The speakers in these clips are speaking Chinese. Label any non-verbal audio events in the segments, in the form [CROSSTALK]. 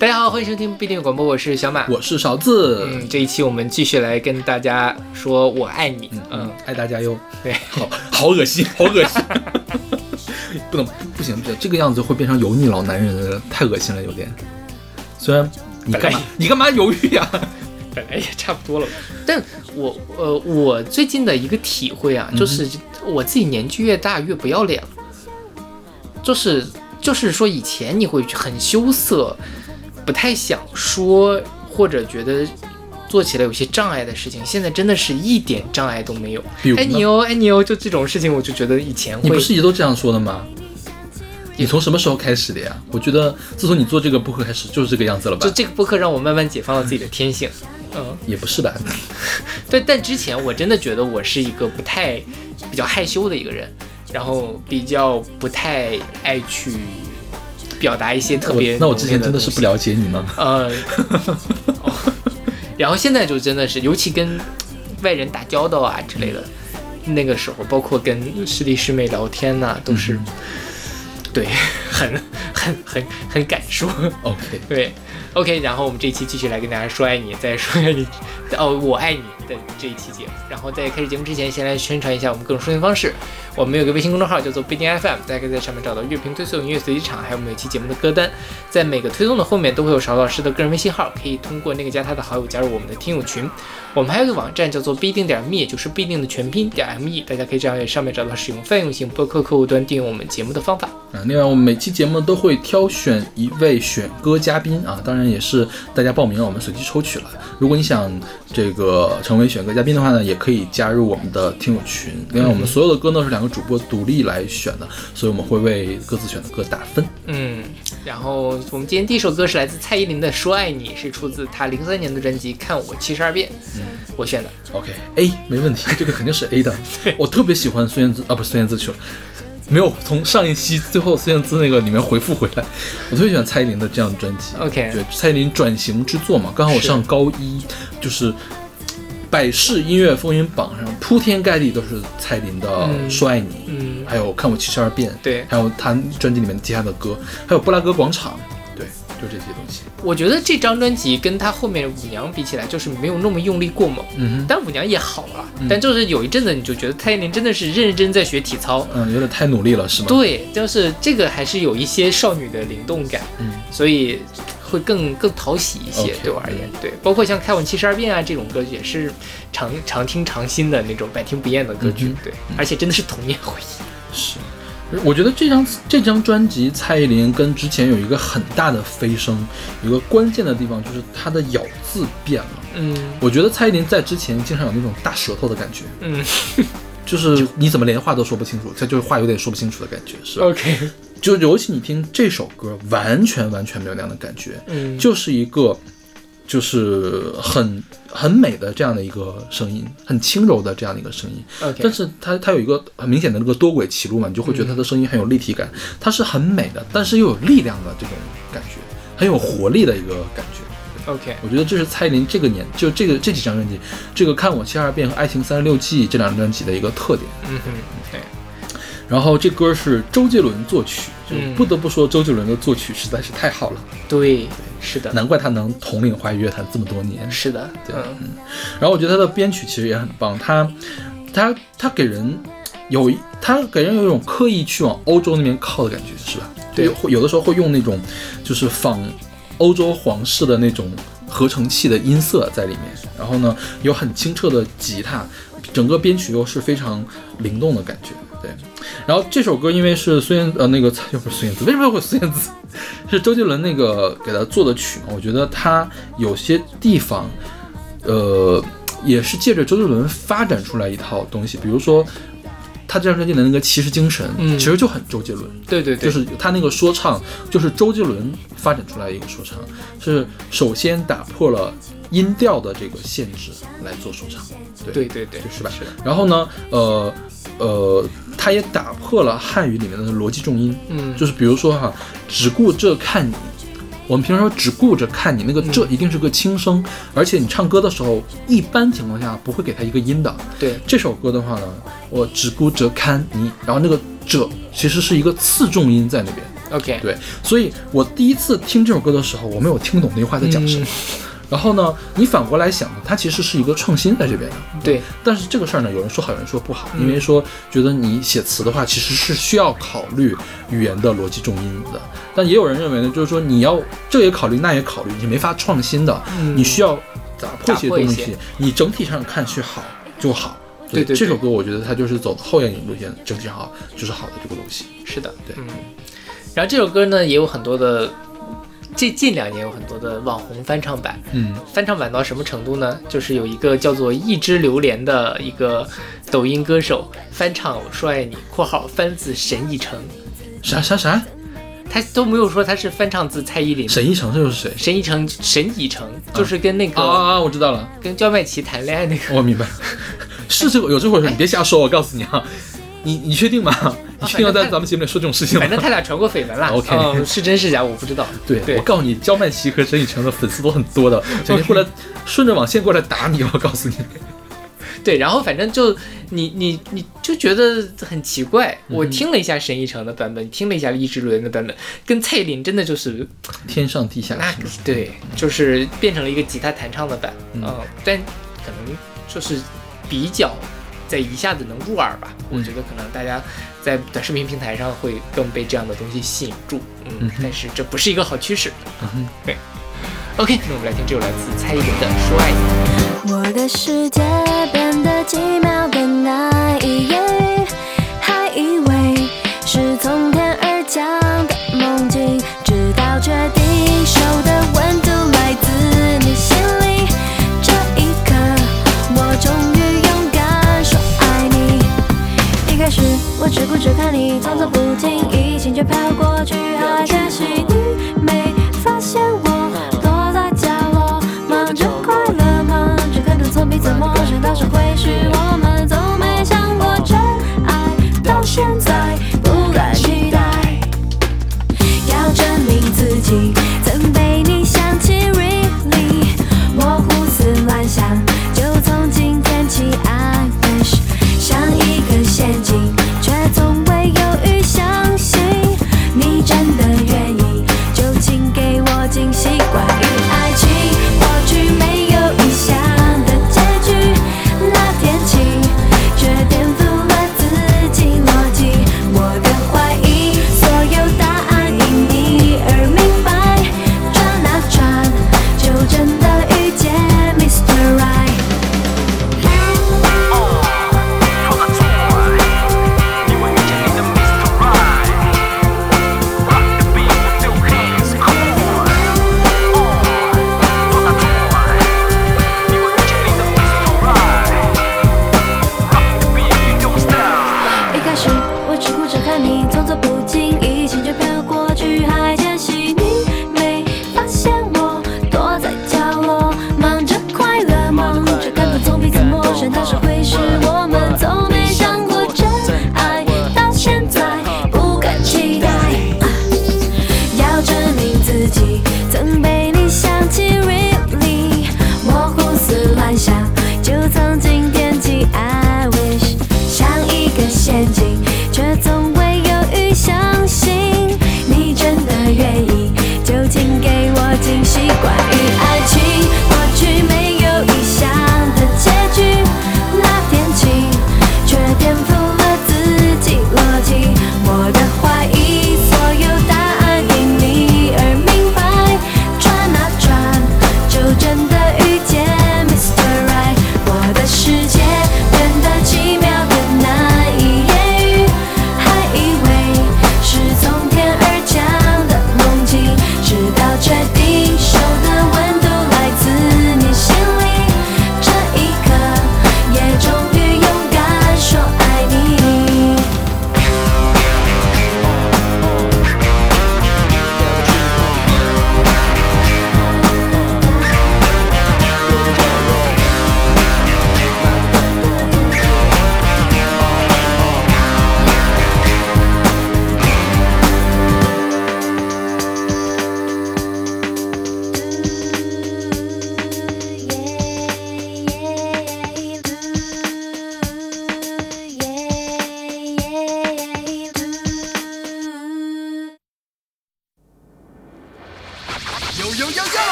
大家好，欢迎收听不一定广播，我是小马，我是勺子。嗯，这一期我们继续来跟大家说我爱你，嗯，爱大家哟。对，好好恶心，好恶心，[LAUGHS] 不能不不行，这这个样子会变成油腻老男人，太恶心了，有点。虽然你干嘛你干嘛犹豫呀？本来也差不多了，但我呃，我最近的一个体会啊，就是我自己年纪越大越不要脸了，就是就是说以前你会很羞涩。不太想说，或者觉得做起来有些障碍的事情，现在真的是一点障碍都没有。爱你哦，爱你哦，就这种事情，我就觉得以前你不是一直都这样说的吗？你从什么时候开始的呀？我觉得自从你做这个播客开始就是这个样子了吧？就这个播客让我慢慢解放了自己的天性。嗯，也不是吧？[LAUGHS] 对，但之前我真的觉得我是一个不太比较害羞的一个人，然后比较不太爱去。表达一些特别，那我之前真的是不了解你吗？呃，[LAUGHS] 然后现在就真的是，尤其跟外人打交道啊之类的，那个时候，包括跟师弟师妹聊天呐，都是，对，[LAUGHS] 很很很很敢说。OK，对，OK，然后我们这一期继续来跟大家说爱你，再说爱你，哦，我爱你的这一期节目。然后在开始节目之前，先来宣传一下我们各种收听方式。我们有个微信公众号叫做必定 FM，大家可以在上面找到乐评推送、音乐随机场，还有每期节目的歌单。在每个推送的后面都会有邵老师的个人微信号，可以通过那个加他的好友加入我们的听友群。我们还有个网站叫做必定点 me，就是必定的全拼点 me，大家可以这样在上面找到使用泛用型播客客户端订阅我们节目的方法。啊，另外我们每期节目都会挑选一位选歌嘉宾啊，当然也是大家报名，我们随机抽取了。如果你想这个成为选歌嘉宾的话呢，也可以加入我们的听友群。另外我们所有的歌呢是两个主播独立来选的，所以我们会为各自选的歌打分。嗯，然后我们今天第一首歌是来自蔡依林的《说爱你》，是出自她零三年的专辑《看我七十二变》。嗯，我选的。OK，A 没问题，这个肯定是 A 的。我特别喜欢孙燕姿啊，不是孙燕姿去了。没有从上一期最后孙燕姿那个里面回复回来，我特别喜欢蔡依林的这样的专辑。OK，对，蔡依林转型之作嘛，刚好我上高一，就是百事音乐风云榜上铺天盖地都是蔡依林的《说爱你》，嗯，还有看我七十二变，对，还有她专辑里面其他的歌，还有布拉格广场。对就这些东西，我觉得这张专辑跟她后面舞娘比起来，就是没有那么用力过猛。嗯，但舞娘也好了，但就是有一阵子你就觉得蔡依林真的是认真在学体操，嗯，有点太努力了，是吗？对，就是这个还是有一些少女的灵动感，嗯，所以会更更讨喜一些，对我而言，对，包括像《开往七十二变》啊这种歌曲，也是常常听常新的那种百听不厌的歌曲，对，而且真的是童年回忆，是。我觉得这张这张专辑，蔡依林跟之前有一个很大的飞升，有个关键的地方就是她的咬字变了。嗯，我觉得蔡依林在之前经常有那种大舌头的感觉。嗯，就是你怎么连话都说不清楚，他就是话有点说不清楚的感觉，是 OK。就尤其你听这首歌，完全完全没有那样的感觉。嗯，就是一个。就是很很美的这样的一个声音，很轻柔的这样的一个声音。但是它它有一个很明显的那个多轨起路嘛，你就会觉得它的声音很有立体感。它是很美的，但是又有力量的这种感觉，很有活力的一个感觉。OK，我觉得这是蔡依林这个年就这个这几张专辑，这个看我七二变和爱情三十六计这两张专辑的一个特点。嗯哼，对。然后这歌是周杰伦作曲，就不得不说周杰伦的作曲实在是太好了。对，是的，难怪他能统领华语乐坛这么多年。是的，对。嗯。然后我觉得他的编曲其实也很棒，他他他给人有他给人有一种刻意去往欧洲那边靠的感觉，是吧？对。有的时候会用那种就是仿欧洲皇室的那种合成器的音色在里面，然后呢有很清澈的吉他，整个编曲又是非常灵动的感觉。对，然后这首歌因为是孙燕呃那个又不是孙燕姿，为什么会孙燕姿？[LAUGHS] 是周杰伦那个给他做的曲嘛？我觉得他有些地方，呃，也是借着周杰伦发展出来一套东西，比如说他这张专辑的那个骑士精神，嗯，其实就很周杰伦。对对对，就是他那个说唱，就是周杰伦发展出来一个说唱，是首先打破了音调的这个限制来做说唱。对对对，是吧？是。然后呢，呃呃。他也打破了汉语里面的逻辑重音，嗯，就是比如说哈，只顾着看你，我们平常说只顾着看你，那个这一定是个轻声，而且你唱歌的时候，一般情况下不会给他一个音的。对这首歌的话呢，我只顾着看你，然后那个这其实是一个次重音在那边。OK，对，所以我第一次听这首歌的时候，我没有听懂那句话在讲什么。然后呢，你反过来想呢，它其实是一个创新在这边的。对，但是这个事儿呢，有人说好，有人说不好，因为说觉得你写词的话，其实是需要考虑语言的逻辑重音的。但也有人认为呢，就是说你要这也考虑，那也考虑，你没法创新的，你需要打破一些东西，你整体上看去好就好。对对，这首歌我觉得它就是走后眼影路线，整体好就是好的这个东西。是的，对。嗯，然后这首歌呢也有很多的。近近两年有很多的网红翻唱版，嗯，翻唱版到什么程度呢？就是有一个叫做一只榴莲的一个抖音歌手翻唱《我说爱你》（括号翻自沈以诚）。啥啥啥？他都没有说他是翻唱自蔡依林。沈以诚这又是谁？沈以诚，沈以诚就是跟那个啊啊，我知道了，跟焦迈奇谈恋爱那个。我明白，是这个有这回事，你别瞎说，我告诉你啊。你你确定吗？你确定要在咱们节目里说这种事情吗？反正他俩传过绯闻了。OK，是真是假我不知道。对，我告诉你，焦曼琪和沈以诚的粉丝都很多的，整天过来顺着网线过来打你。我告诉你。对，然后反正就你你你就觉得很奇怪。我听了一下沈以诚的版本，听了一下一只榴莲的版本，跟蔡依林真的就是天上地下。那对，就是变成了一个吉他弹唱的版。嗯，但可能就是比较。在一下子能入耳吧？我觉得可能大家在短视频平台上会更被这样的东西吸引住，嗯，但是这不是一个好趋势。嗯，对。OK，那我们来听这首来自蔡依林的《说爱你》。我的世界变得奇妙更难以言喻，还以为是从天而降的只顾着看你，匆匆不经意，心却飘过去，还开心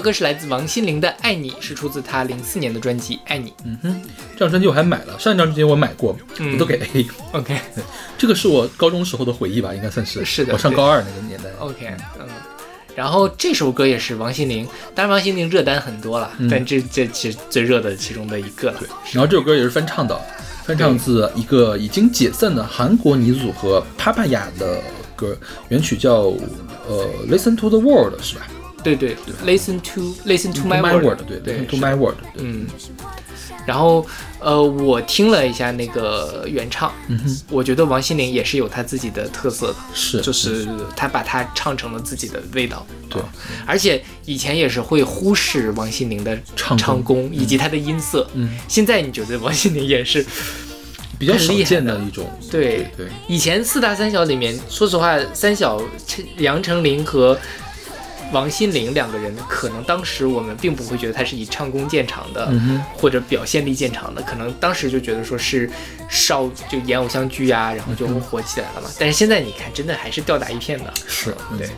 首歌是来自王心凌的《爱你》，是出自她零四年的专辑《爱你》。嗯哼，这张专辑我还买了，上一张专辑我买过，嗯我都给 [LAUGHS] A。OK 这个是我高中时候的回忆吧，应该算是。是的我上高二那个年代。OK，嗯。然后这首歌也是王心凌，当然王心凌热单很多了，嗯但这这其实最热的其中的一个了。然后这首歌也是翻唱的，翻唱自一个已经解散的韩国女组合 Papaya 的歌，原曲叫呃 Listen to the World 是吧对对，Listen to Listen to my word 对对 Listen to my word，嗯。然后呃，我听了一下那个原唱，嗯哼，我觉得王心凌也是有她自己的特色的，是就是她把它唱成了自己的味道。对。啊而且以前也是会忽视王心凌的唱功。唱功以及她的音色。嗯，现在你觉得王心凌也是比较少见的一种，对。对，以前四大三小里面，说实话，三小杨丞琳和王心凌两个人，可能当时我们并不会觉得他是以唱功见长的，嗯，或者表现力见长的，可能当时就觉得说是少就演偶像剧啊，然后就火起来了嘛。但是现在你看，真的还是吊打一片的。是，嗯对。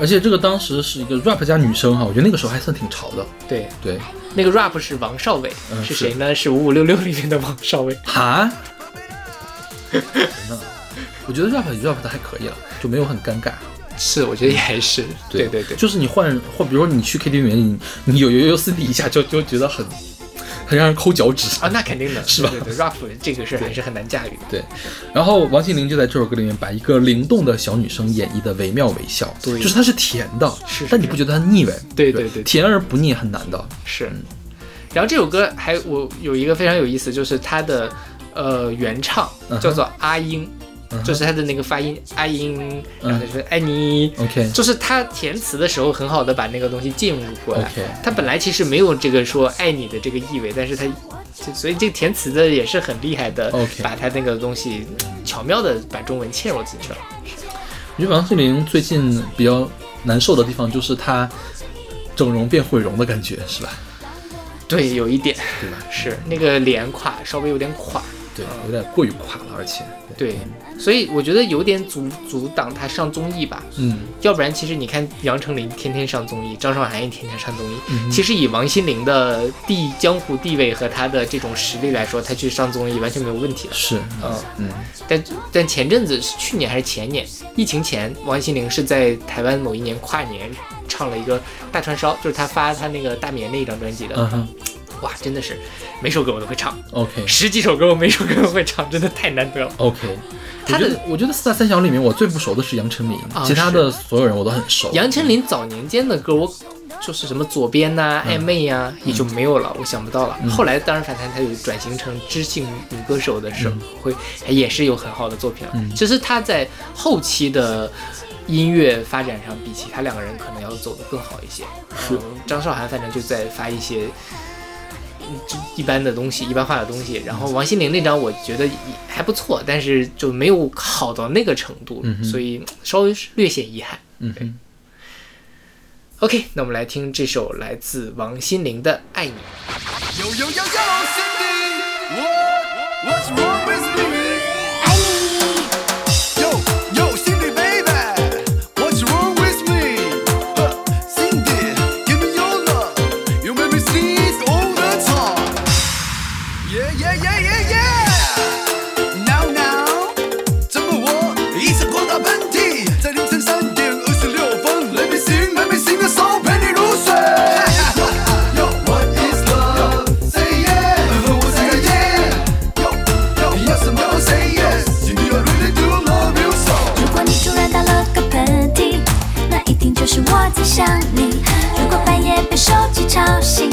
而且这个当时是一个 rap 加女生哈，我觉得那个时候还算挺潮的。对，对，那个 rap 是王少伟，嗯是谁呢？是五五六六里面的王少伟。哈，[LAUGHS] 真的，我觉得 rap rap 的还可以了，就没有很尴尬。是，我觉得也还是。对对对。就是你换或比如说你去 KTV 里面，你你有有有 CD 一下就就觉得很很让人抠脚趾。啊，那肯定的，[LAUGHS] 是吧？对对对，rap 这个事儿还是很难驾驭的。对，然后王心凌就在这首歌里面把一个灵动的小女生演绎的惟妙惟肖，对。就是她是甜的，是是但你不觉得她腻味？对对？对对甜而不腻很难的。是，然后这首歌还我有一个非常有意思，就是它的呃原唱叫做阿英，嗯哼就是他的那个发音阿英，嗯然后就是爱你，OK 就是他填词的时候很好的把那个东西进入过来。OK，他本来其实没有这个说爱你的这个意味，但是他就所以这个填词的也是很厉害的 OK 把他那个东西巧妙的把中文嵌入进去了。我觉得王心凌最近比较难受的地方就是她整容变毁容的感觉，是吧？对，有一点对吧？是那个脸垮，稍微有点垮。对，有点过于垮了，而且，对，所以我觉得有点阻阻挡他上综艺吧。嗯，要不然，其实你看杨丞琳天天上综艺，张韶涵也天天上综艺。嗯其实以王心凌的地江湖地位和她的这种实力来说，她去上综艺完全没有问题的。是，嗯，嗯，但但前阵子是去年还是前年，疫情前，王心凌是在台湾某一年跨年唱了一个大串烧，就是她发她那个大眠那一张专辑的。哇，真的是每首歌我都会唱，，OK 十几首歌我每首歌都会唱，真的太难得了。OK。他的我觉得，四大三小里面我最不熟的是杨丞琳，啊其他的所有人我都很熟。杨丞琳早年间的歌，我就是什么左边呐、嗯暧昧呀、也就没有了，我想不到了。后来当然反弹，他有转型成知性女歌手的时候，会也是有很好的作品其实他在后期的音乐发展上，比其他两个人可能要走得更好一些。张韶涵反正就在发一些。一般的东西，一般化的东西。然后王心凌那张我觉得也还不错，但是就没有好到那个程度，嗯所以稍微略显遗憾。嗯哼，OK，那我们来听这首来自王心凌的《爱你》。想你。如果半夜被手机吵醒，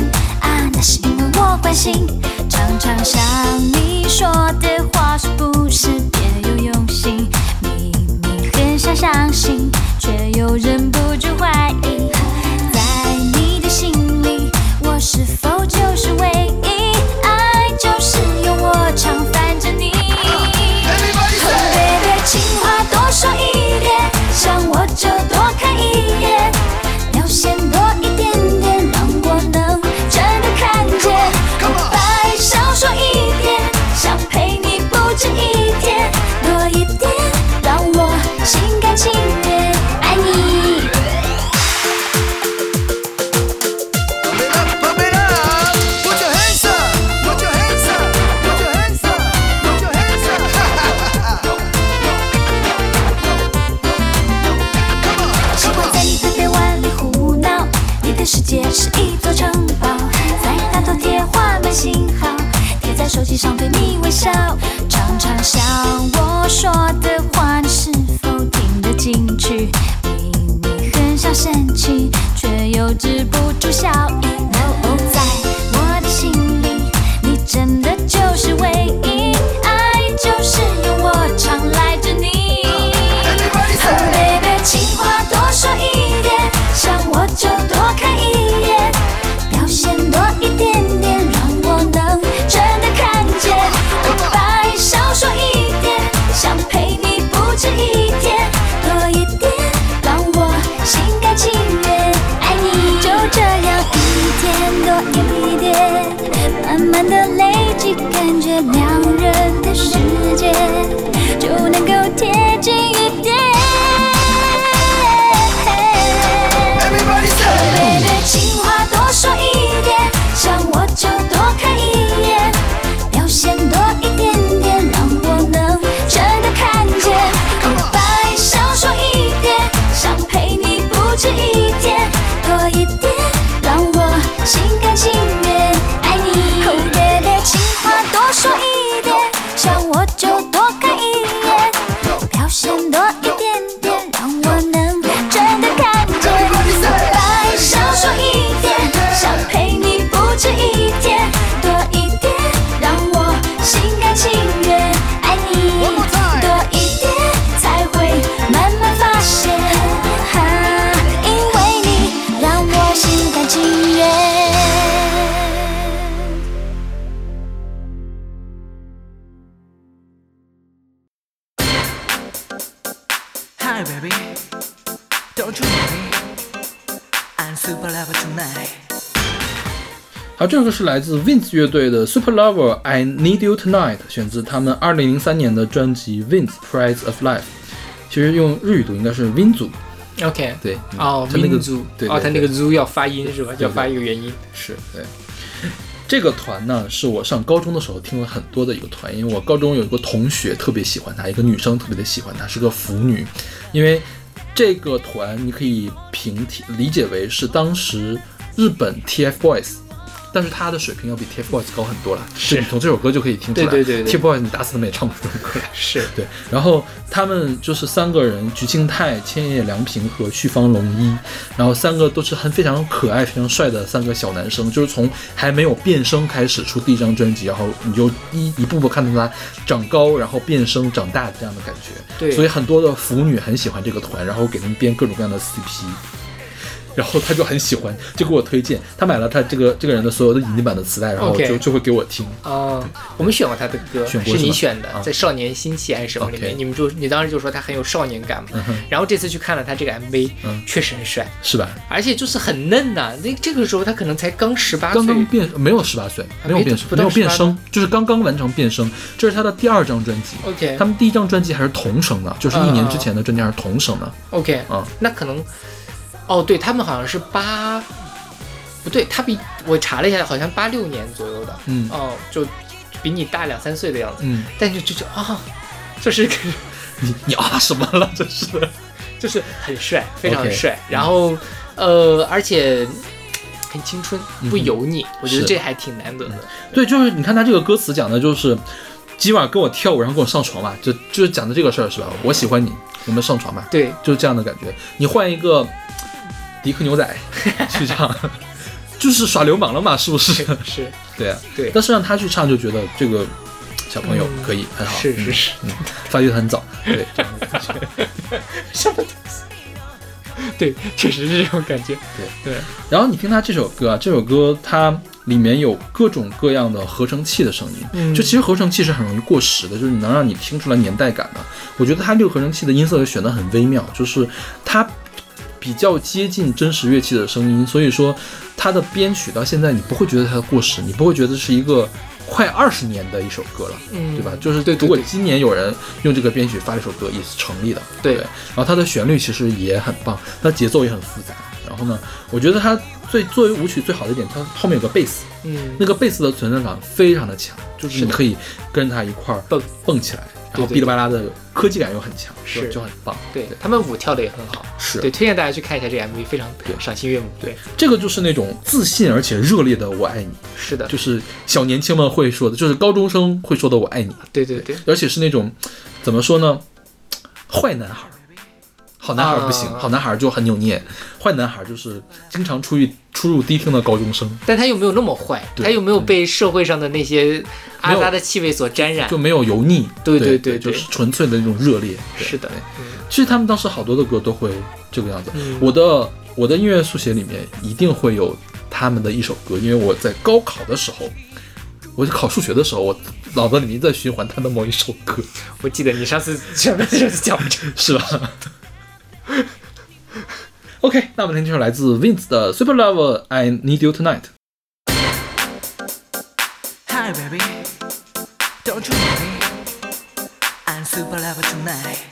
好，这首歌是来自 Vince 乐队的 Super Lover I Need You Tonight，选自他们2003年的专辑 Vince Prize of Life。其实用日语读应该是 Vin 组，OK，对，嗯哦，他那个对对他那个 z 要发音是吧？要发一个元音。是对。这个团呢，是我上高中的时候听了很多的一个团，因为我高中有一个同学特别喜欢她，一个女生特别的喜欢她，是个腐女。因为这个团你可以平替理解为是当时日本 TFBOYS，但是他的水平要比 TFBOYS 高很多了。是你从这首歌就可以听出来，对对对对 TFBOYS 你打死他们也唱不出这种歌来。是对，然后他们就是三个人，菊庆泰、千叶良平和旭方龙一，然后三个都是很非常可爱、非常帅的三个小男生，就是从还没有变声开始出第一张专辑，然后你就一一步步看到他长高，然后变声、长大这样的感觉。对所以很多的腐女很喜欢这个团，然后给他们编各种各样的 CP。然后他就很喜欢，就给我推荐。他买了他这个这个人的所有的引进版的磁带，然后就就会给我听。哦，我们选过他的歌，选过是你选的，啊在《少年心气》还是什么里面你们就你当时就说他很有少年感嘛。然后这次去看了他这个 MV，、嗯确实很帅，是吧？而且就是很嫩呐、那这个时候他可能才刚十八岁，刚刚变没有十八岁，没有变声，没有变声，就是刚刚完成变声。这是他的第二张专辑。OK 他们第一张专辑还是童声的，就是一年之前的专辑还是童声的。OK，嗯那可能，哦，对他们好像是八，不对，他比我查了一下，好像八六年左右的，嗯哦，就比你大两三岁的样子，嗯，但是就就啊、就是个 [LAUGHS] 你你啊什么了？这是就是很帅，非常帅，然后呃，而且很青春，不嗯油腻，我觉得这还挺难得的。对，就是你看他这个歌词讲的就是今晚跟我跳舞，然后跟我上床嘛，就就是讲的这个事儿是吧？我喜欢你，我们上床吧，对，就是这样的感觉。你换一个迪克牛仔 [LAUGHS] 去唱，就是耍流氓了嘛，是不是？是，对啊，对。但是让他去唱，就觉得这个小朋友嗯。可以、很好，嗯是是。是，嗯，发育的很早，对，这样的感觉。什么东西？对，确实是这种感觉。对。对，然后你听他这首歌啊，这首歌它里面有各种各样的合成器的声音，嗯。就其实合成器是很容易过时的，就是你能让你听出来年代感的。我觉得它这个合成器的音色选的很微妙，就是它比较接近真实乐器的声音，所以说它的编曲到现在你不会觉得它过时，你不会觉得是一个快二十年的一首歌了。嗯，对吧？就是对如果今年有人用这个编曲发了一首歌，也是成立的。对然后它的旋律其实也很棒，它节奏也很复杂。然后呢，我觉得它最作为舞曲最好的一点，它后面有个贝斯，嗯，那个贝斯的存在感非常的强，就是你可以跟着它一块儿蹦蹦起来。然后哔哩吧啦的科技感又很强，是。就就很棒。对他们舞跳的也很好，是。对，推荐大家去看一下这个 MV，非常赏心悦目。对，这个就是那种自信而且热烈的“我爱你是的”，，就是小年轻们会说的，就是高中生会说的“我爱你对对对，”，而且是那种怎么说呢，坏男孩儿。好男孩儿不行，啊好男孩儿就很扭捏，坏男孩儿就是经常出去出入迪厅的高中生，但他又没有那么坏，他又没有被社会上的那些阿达的气味所沾染就。没有油腻，对对对对就是纯粹的那种热烈。是的其实他们当时好多的歌都会这个样子。嗯我的我的音乐速写里面一定会有他们的一首歌，因为我在高考的时候，我考数学的时候，我脑子里面在循环他的某一首歌，我记得你上次讲过这个。[LAUGHS] 是吧 [LAUGHS] ？OK，那我们听这首来自 Vince 的 Super Love I Need You Tonight。 Hi baby, don't you worry. I'm super level tonight.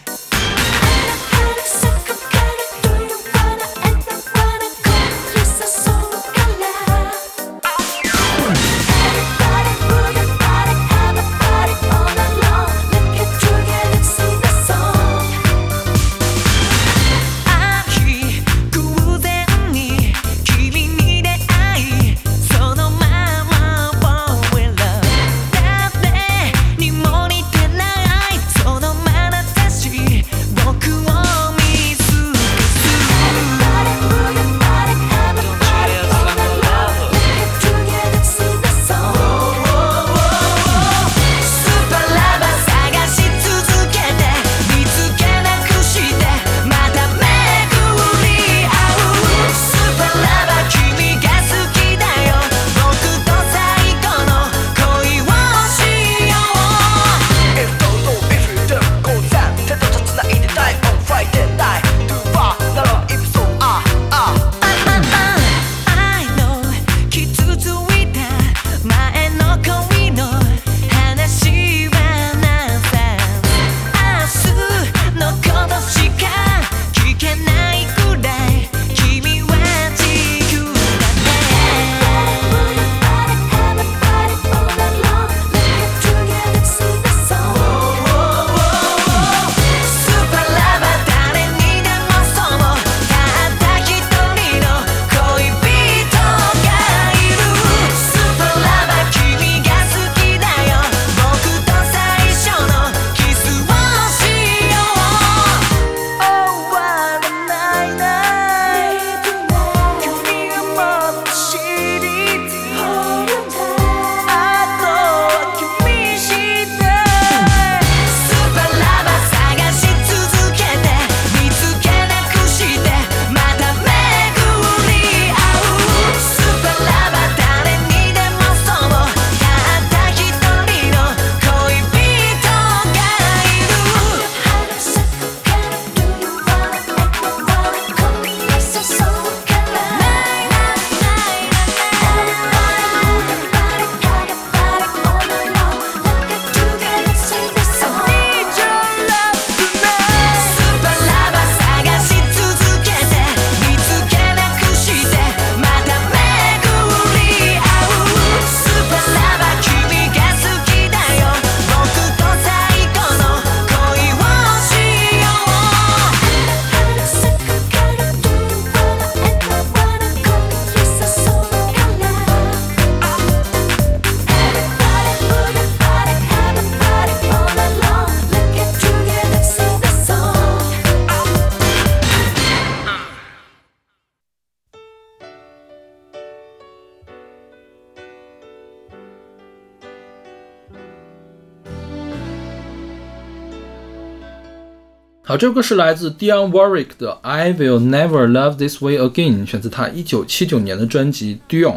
好，这首歌是来自 Dionne Warwick 的《I Will Never Love This Way Again》，选自他一九七九年的专辑《Dion》。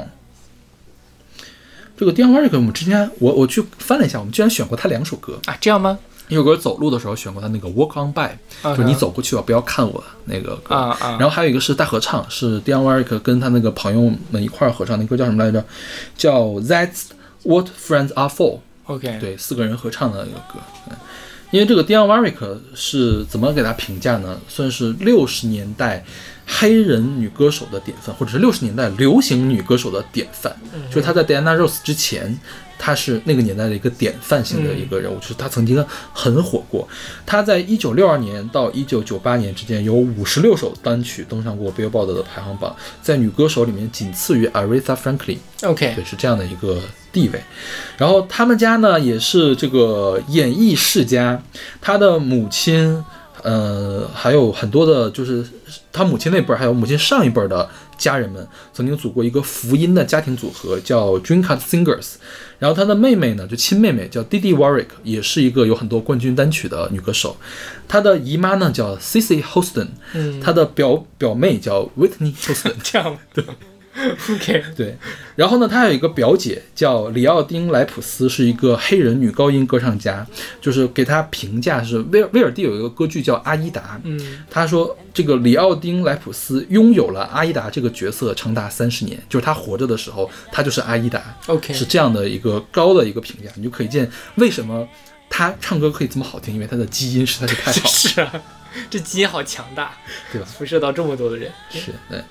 这个 Dionne Warwick，我们之前我我去翻了一下，我们居然选过他两首歌。啊，这样吗？一首歌走路的时候选过他那个《Walk On By》，就是你走过去吧，不要看我那个歌。啊啊然后还有一个是大合唱，是 Dionne Warwick 跟他那个朋友们一块儿合唱，那歌叫什么来着？叫《That's What Friends Are For》。OK，，对，四个人合唱的一个歌。嗯，因为这个 Dionne Warwick 是怎么给他评价呢？算是六十年代黑人女歌手的典范，或者是六十年代流行女歌手的典范。就是她在 Diana Ross 之前，她是那个年代的一个典范性的一个人物，就是她曾经很火过。她在一九六二年到一九九八年之间有五十六首单曲登上过 Billboard 的排行榜，在女歌手里面仅次于 Aretha Franklin。OK，对，是这样的一个地位。然后他们家呢也是这个演艺世家，他的母亲，呃，还有很多的，就是他母亲那辈儿，还有母亲上一辈儿的家人们，曾经组过一个福音的家庭组合，叫 Dreamcast Singers。然后他的妹妹呢，就亲妹妹叫 Didi Warwick，也是一个有很多冠军单曲的女歌手。她的姨妈呢叫 Cissy Houston，嗯，她的表表妹叫 Whitney Houston。[LAUGHS] 这样对 [LAUGHS] OK，对，然后呢，他还有一个表姐叫里奥丁·莱普斯，是一个黑人女高音歌唱家，就是给她评价是威尔威尔第有一个歌剧叫《阿依达》，嗯，他说这个里奥丁·莱普斯拥有了阿依达这个角色长达三十年，就是他活着的时候，他就是阿依达。OK 是这样的一个高的一个评价，你就可以见为什么他唱歌可以这么好听，因为他的基因实在是太好了。[LAUGHS] 是啊，这基因好强大，对吧辐射到这么多的人，是对，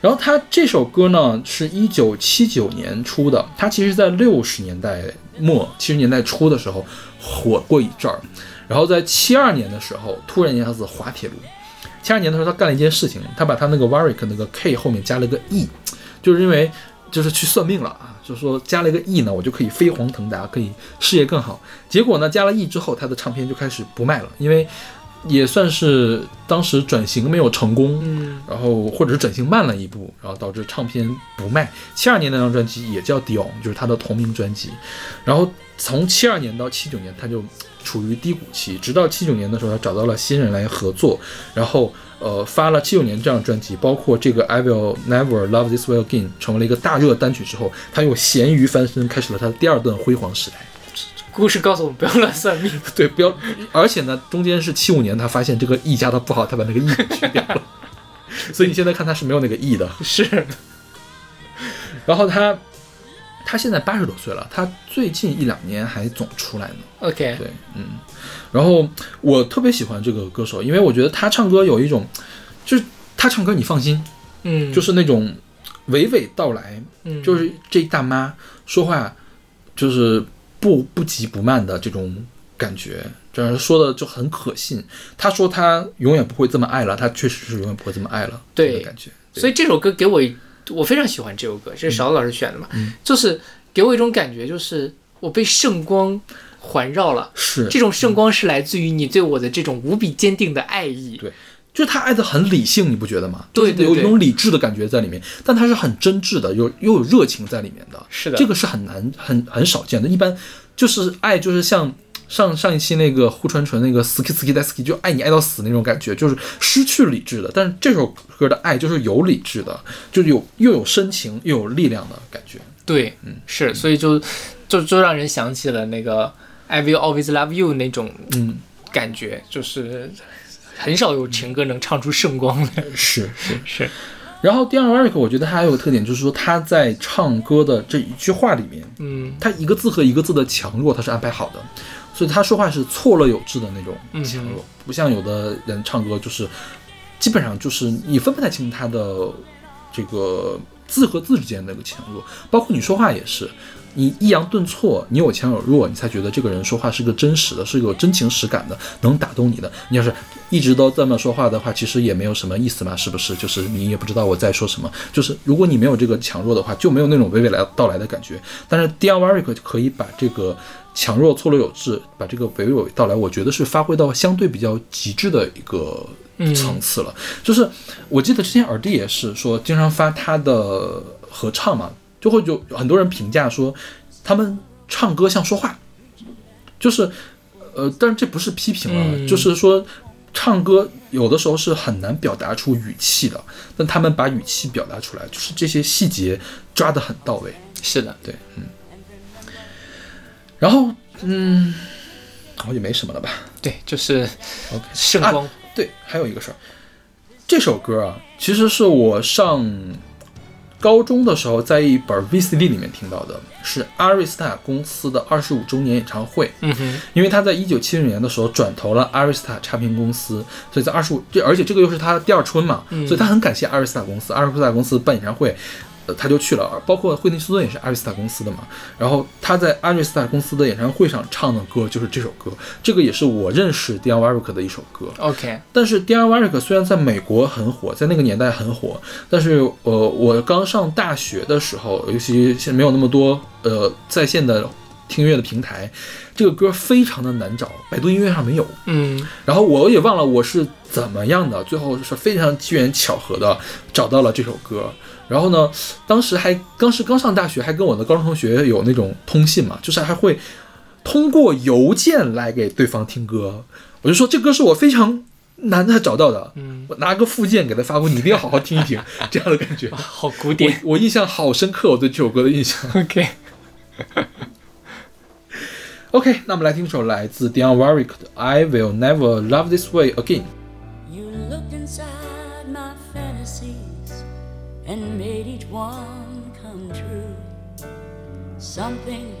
然后他这首歌呢是一九七九年出的，他其实在六十年代末、七十年代初的时候火过一阵儿，然后在七二年的时候突然一下子滑铁卢。七二年的时候，他干了一件事情，他把他那个 Warwick 那个 K 后面加了个 E，就是因为就是去算命了啊，就是说加了一个 E 呢，我就可以飞黄腾达，可以事业更好。结果呢，加了 E 之后，他的唱片就开始不卖了，因为也算是当时转型没有成功，嗯，然后或者是转型慢了一步，然后导致唱片不卖。七二年那张专辑也叫《Dion》，就是他的同名专辑。然后从七二年到七九年，他就处于低谷期，直到七九年的时候，他找到了新人来合作，然后呃发了七九年这张专辑，包括这个《I Will Never Love This Way Again》成为了一个大热单曲之后，他又咸鱼翻身，开始了他的第二段辉煌时代。故事告诉我们不要乱算命，[LAUGHS] 对，不要，而且呢，中间是七五年，他发现这个 E 加的不好，他把那个 E 给去掉了，[LAUGHS] 所以你现在看他是没有那个 E 的。是然后他，他现在八十多岁了，他最近一两年还总出来呢。OK，对，嗯。然后我特别喜欢这个歌手，因为我觉得他唱歌有一种，就是他唱歌你放心，嗯，就是那种娓娓道来，嗯就是这大妈说话就是不不急不慢的这种感觉，这样说的就很可信。他说他永远不会这么爱了，他确实是永远不会这么爱了，对这个感觉。所以这首歌给我，我非常喜欢这首歌，这是勺子老师选的嘛，嗯就是给我一种感觉，就是我被圣光环绕了。是这种圣光是来自于你对我的这种无比坚定的爱意。对就是他爱的很理性，你不觉得吗？就是有一对对对种理智的感觉在里面，但他是很真挚的，有又有热情在里面的。是的这个是很难很很少见的。一般就是爱，就是像上上一期那个户川纯那个 ski ski d ski，就爱你爱到死那种感觉，就是失去理智的。但是这首歌的爱就是有理智的，就是有又有深情又有力量的感觉。对，嗯，是，所以就就就让人想起了那个 I will always love you 那种嗯，感觉，就是很少有情歌能唱出圣光来。是是。是，[LAUGHS] 然后 Dion Warwick 我觉得他还有个特点，就是说他在唱歌的这一句话里面，嗯他一个字和一个字的强弱他是安排好的，所以他说话是错落有致的那种强弱，不像有的人唱歌就是基本上就是你分不太清他的这个字和字之间的那个强弱，包括你说话也是。你抑扬顿挫，你有强有弱，你才觉得这个人说话是个真实的，是有真情实感的，能打动你的。你要是一直都这么说话的话，其实也没有什么意思嘛，是不是？就是你也不知道我在说什么。就是如果你没有这个强弱的话，就没有那种娓娓来道来的感觉。但是 Warwick 可以把这个强弱错落有致，把这个娓娓道来，我觉得是发挥到相对比较极致的一个层次了。就是我记得之前耳弟也是说，经常发他的合唱嘛，就会有很多人评价说他们唱歌像说话，就是呃，但是这不是批评了，嗯就是说。唱歌有的时候是很难表达出语气的，但他们把语气表达出来，就是这些细节抓得很到位。是的，对，嗯。然后，嗯，好像也没什么了吧对，就是？OK，圣光。啊对，还有一个事儿，这首歌啊，其实是我上高中的时候在一本 VCD 里面听到的，是阿瑞斯塔公司的二十五周年演唱会。嗯哼，因为他在一九七六年的时候转投了阿瑞斯塔唱片公司，所以在二十五这而且这个又是他的第二春嘛，所以他很感谢阿瑞斯塔公司。阿瑞斯塔公司办演唱会，呃他就去了，包括惠特尼休斯顿也是阿瑞斯塔公司的嘛。然后他在阿瑞斯塔公司的演唱会上唱的歌就是这首歌，这个也是我认识 Dion Warwick 的一首歌。OK，但是 Dion Warwick 虽然在美国很火，在那个年代很火，但是呃，我刚上大学的时候，尤其现在没有那么多呃在线的听音乐的平台，这个歌非常的难找，百度音乐上没有。嗯然后我也忘了我是怎么样的，最后是非常机缘巧合的找到了这首歌。然后呢，当时还当时刚上大学，还跟我的高中同学有那种通信嘛，就是还会通过邮件来给对方听歌。我就说这歌是我非常难的找到的，嗯，我拿个附件给他发过，你一定要好好听一听，[LAUGHS] 这样的感觉。好古典。我我印象好深刻，我对这首歌的印象。[LAUGHS] OK，OK，[LAUGHS] 那我们来听一首来自 Dion Warwick 的《I Will Never Love This Way Again》。You looked inside and made each one come true. Something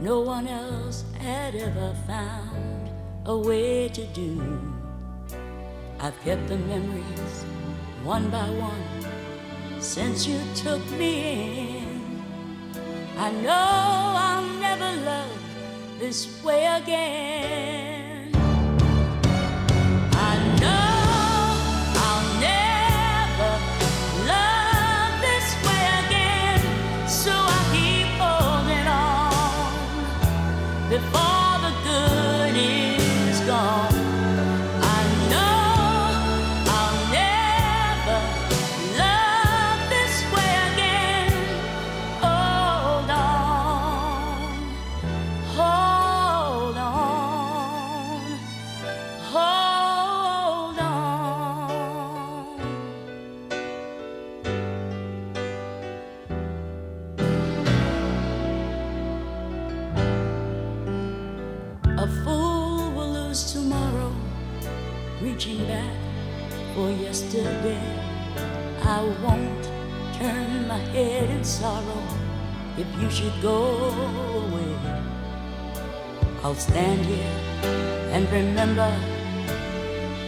no one else had ever found a way to do. I've kept the memories one by one since you took me in. I know I'll never love this way again.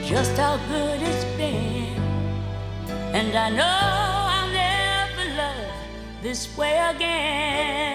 Just how good it's been. And I know I'll never love this way again.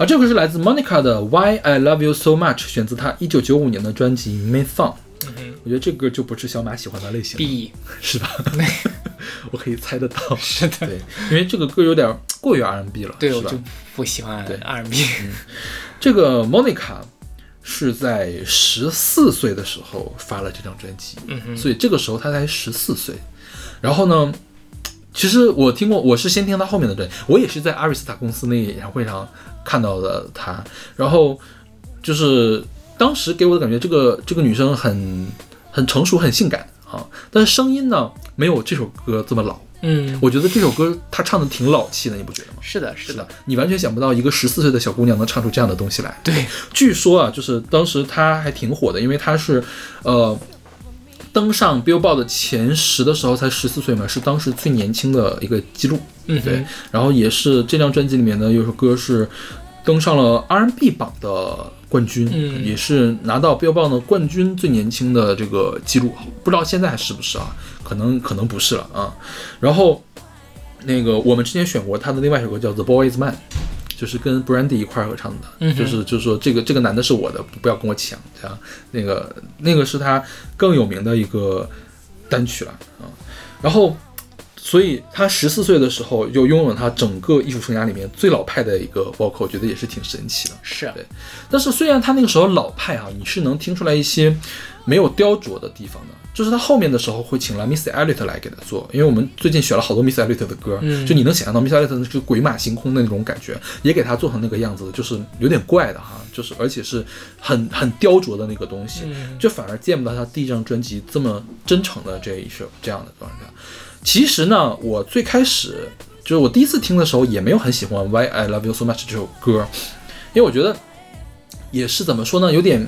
好，这个是来自 Monica 的《Why I Love You So Much》，选自她一九九五年的专辑《Main Song》。我觉得这歌就不是小马喜欢的类型，B [LAUGHS] 是吧？[LAUGHS] 我可以猜得到，[LAUGHS] 是的，对，因为这个歌有点过于 R&B 了，对，我就？不喜欢对 R&B。这个 Monica 是在十四岁的时候发了这张专辑，嗯哼，所以这个时候她才十四岁。然后呢，其实我听过，我是先听她后面的专辑，我也是在阿瑞斯塔公司那个演唱会上看到了她。然后就是当时给我的感觉，这个这个女生很很成熟，很性感啊，但是声音呢没有这首歌这么老。嗯，我觉得这首歌她唱的挺老气的，你不觉得吗？是的，是的，，你完全想不到一个十四岁的小姑娘能唱出这样的东西来。对，[LAUGHS] 据说啊，就是当时她还挺火的，因为她是，呃，登上 Billboard 的前十的时候才十四岁嘛，是当时最年轻的一个记录。嗯对，，然后也是这张专辑里面呢有首歌是登上了 R&B 榜的冠军，嗯也是拿到 Billboard 的冠军最年轻的这个记录，不知道现在还是不是啊？可能可能不是了啊。然后那个我们之前选过他的另外一首歌叫《The Boy Is Man》。就是跟 Brandy 一块儿合唱的，嗯就是就是说这个这个男的是我的，不要跟我抢，这样那个那个是他更有名的一个单曲了啊。然后所以他十四岁的时候就拥有了他整个艺术生涯里面最老派的一个 vocal，我觉得也是挺神奇的。是啊对但是虽然他那个时候老派啊，你是能听出来一些没有雕琢的地方的。就是他后面的时候会请来 Miss Elliot 来给他做，因为我们最近选了好多 Miss Elliot 的歌，嗯就你能想象到 Miss Elliot 是鬼马行空的那种感觉，也给他做成那个样子，就是有点怪的哈，就是而且是很很雕琢的那个东西，嗯就反而见不到他第一张专辑这么真诚的这一首这样的状态。其实呢，我最开始就是我第一次听的时候，也没有很喜欢《Why I Love You So Much》这首歌，因为我觉得也是怎么说呢，有点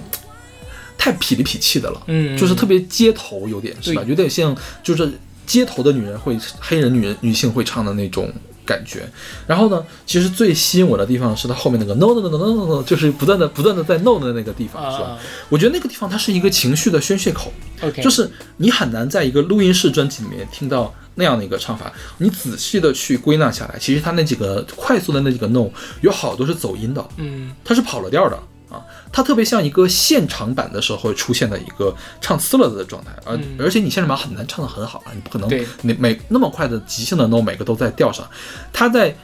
太痞里痞气的了，嗯就是特别街头，有点是吧？有点像就是街头的女人会黑人女人女性会唱的那种。感觉，然后呢，其实最吸引我的地方是它后面那个 no no no no no no no，就是不断的不断的在 no 的那个地方，是吧啊？我觉得那个地方它是一个情绪的宣泄口，，OK，就是你很难在一个录音室专辑里面听到那样的一个唱法。你仔细的去归纳下来，其实他那几个快速的那几个 no 有好多是走音的，嗯它是跑了调的啊。它特别像一个现场版的时候会出现的一个唱呲了的状态，而、嗯而且你现场版很难唱得很好啊，你不可能每每那么快的即兴的 no 每个都在调上，它在。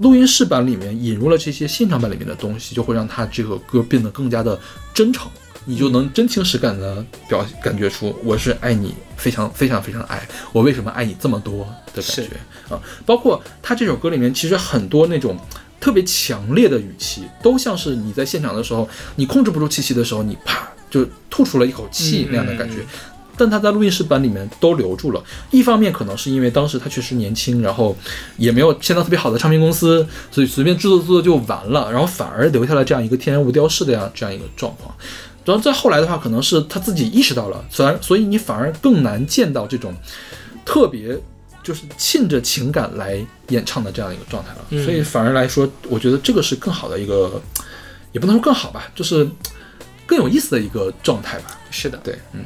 录音室版里面引入了这些现场版里面的东西，就会让它这个歌变得更加的真诚，你就能真情实感的表感觉出我是爱你，非常非常非常爱，我为什么爱你这么多的感觉啊！包括他这首歌里面，其实很多那种特别强烈的语气，都像是你在现场的时候，你控制不住气息的时候，你啪就吐出了一口气那样的感觉。嗯但他在录音室版里面都留住了，一方面可能是因为当时他确实年轻，然后也没有签到特别好的唱片公司，所以随便制作制作就完了，然后反而留下了这样一个天然无雕饰的样这样一个状况。然后再后来的话，可能是他自己意识到了，虽然所以你反而更难见到这种特别就是沁着情感来演唱的这样一个状态了。嗯所以反而来说，我觉得这个是更好的一个，也不能说更好吧，就是更有意思的一个状态吧。是的，对，嗯。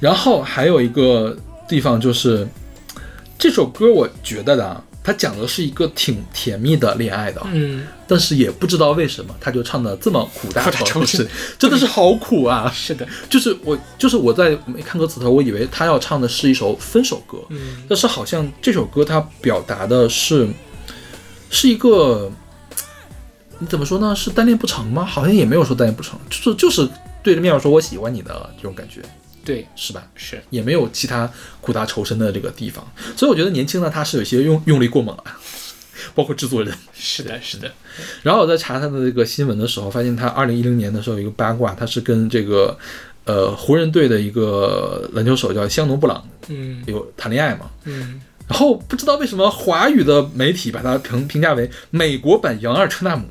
然后还有一个地方就是，这首歌我觉得呢，它讲的是一个挺甜蜜的恋爱的，嗯，但是也不知道为什么，他就唱的这么苦大仇仇深深，真的是好苦啊！[LAUGHS] 是的，就是我，就是我在没看歌词的时候，我以为他要唱的是一首分手歌，嗯。但是好像这首歌他表达的是，是一个，你怎么说呢？是单恋不成吗？好像也没有说单恋不成，就是就是对着面说我喜欢你的这种感觉，对，是吧？是，也没有其他苦大仇深的这个地方，所以我觉得年轻的他是有些用用力过猛了，包括制作人。是的，是的，然后我在查他的这个新闻的时候，发现他二零一零年的时候有一个八卦，他是跟这个呃湖人队的一个篮球手叫香农布朗嗯有谈恋爱嘛。嗯，然后不知道为什么华语的媒体把他评评价为美国版杨二车纳姆，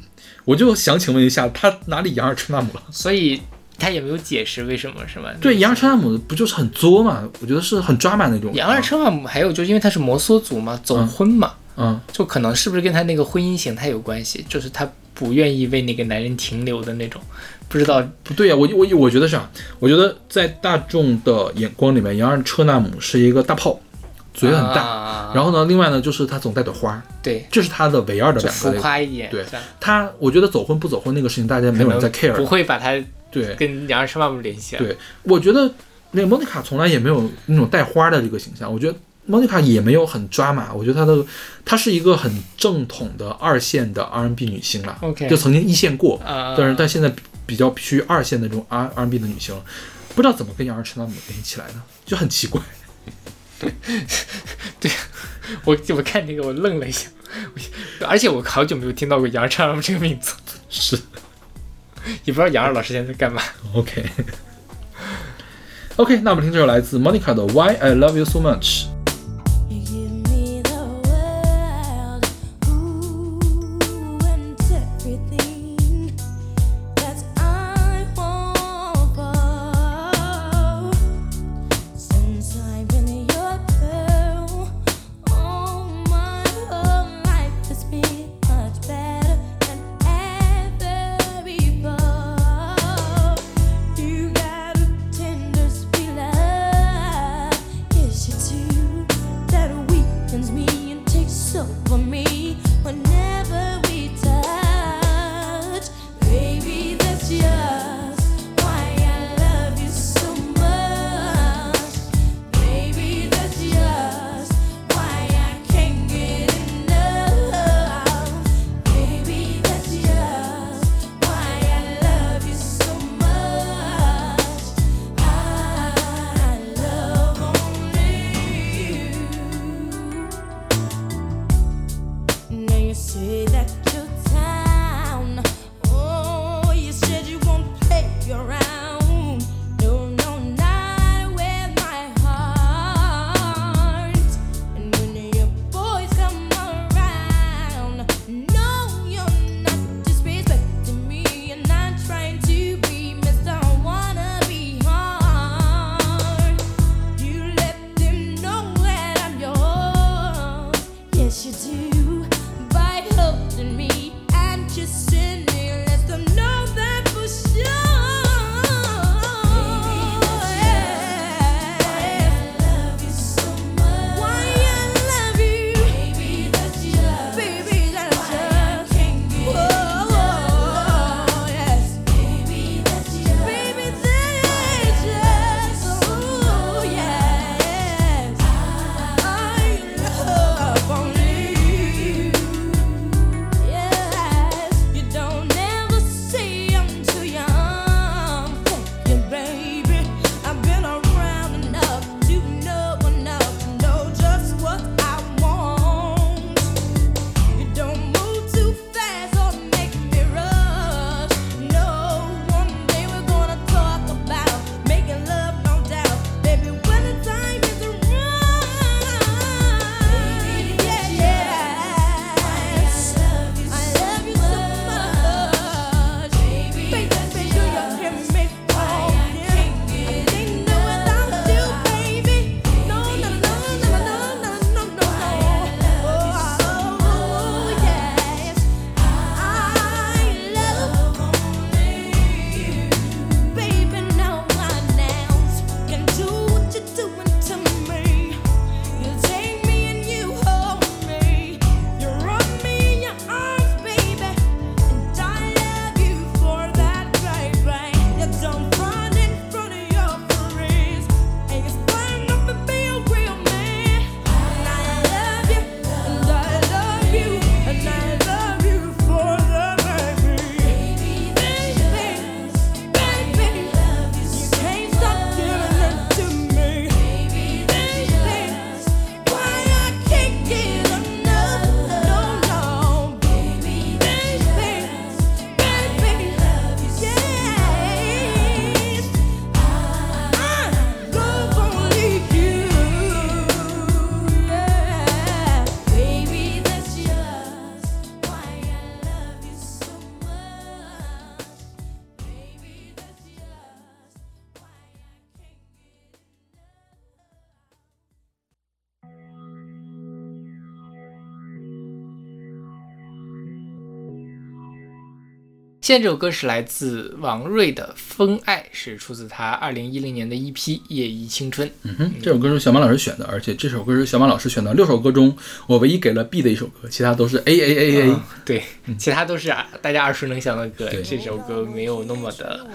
我就想请问一下，他哪里杨二车纳姆了？所以他也没有解释为什么，是吗？对，杨二车纳姆不就是很作嘛？我觉得是很抓马那种。杨二车马姆还有就是因为他是摩梭族嘛，走婚嘛，嗯，就可能是不是跟他那个婚姻形态有关系？就是他不愿意为那个男人停留的那种，不知道不对呀、我我我觉得是啊，我觉得在大众的眼光里面，杨二车纳姆是一个大炮，嘴很大。啊然后呢，另外呢，就是他总带朵花，对，这是他的唯二的两个。夸一点，对他，我觉得走婚不走婚那个事情，大家没有人在 care 不。会把他对跟杨二车马姆联系。，对，我觉得那个莫妮卡从来也没有那种带花的这个形象。我觉得莫妮卡也没有很抓马，我觉得她的她是一个很正统的二线的 R&B 女星了。OK 就曾经一线过，啊但是但现在比较趋于二线的这种 R R&B 的女星，不知道怎么跟杨二车纳姆联系起来的，就很奇怪。[LAUGHS] 对我我看那个我愣了一下，而且我好久没有听到过杨二车马姆这个名字，[LAUGHS] 是也不知道杨二老师现在在干嘛。OK。OK，那我们听这首来自 Monica 的 Why I Love You So Much。现在这首歌是来自王瑞的《风爱》，是出自他二零一零年的一批《夜忆青春》。嗯哼，这首歌是小马老师选的，而且这首歌是小马老师选的六首歌中，我唯一给了 B 的一首歌，其他都是 A A A A。嗯对，其他都是啊大家耳熟能详的歌。这首歌没有那么的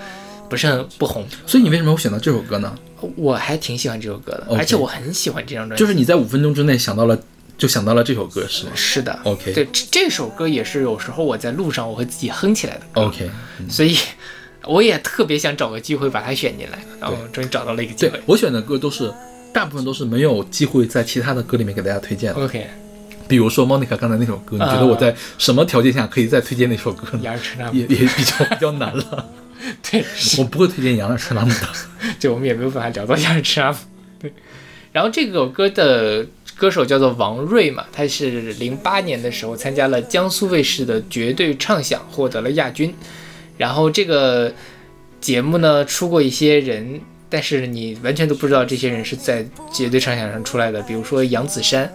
不是很不红，所以你为什么会选到这首歌呢？我还挺喜欢这首歌的而且我很喜欢这张专辑。就是你在五分钟之内想到了，就想到了这首歌是吗是的 OK 对，这这首歌也是有时候我在路上我会自己哼起来的？OK，所以我也特别想找个机会把它选进来，然后终于找到了一个机会。对我选的歌都是大部分都是没有机会在其他的歌里面给大家推荐的。OK，比如说 Monica 刚才那首歌，你觉得我在什么条件下可以再推荐那首歌呢？牙齿那也 [LAUGHS] 也比较比较难了。[LAUGHS] 对，我不会推荐杨二吃拉姆的。[LAUGHS] 就我们也没有办法聊到杨二吃拉姆。对，然后这首歌的歌手叫做王瑞嘛，他是零八年的时候参加了江苏卫视的绝对唱响，获得了亚军。然后这个节目呢出过一些人，但是你完全都不知道这些人是在绝对唱响上出来的，比如说杨子姗。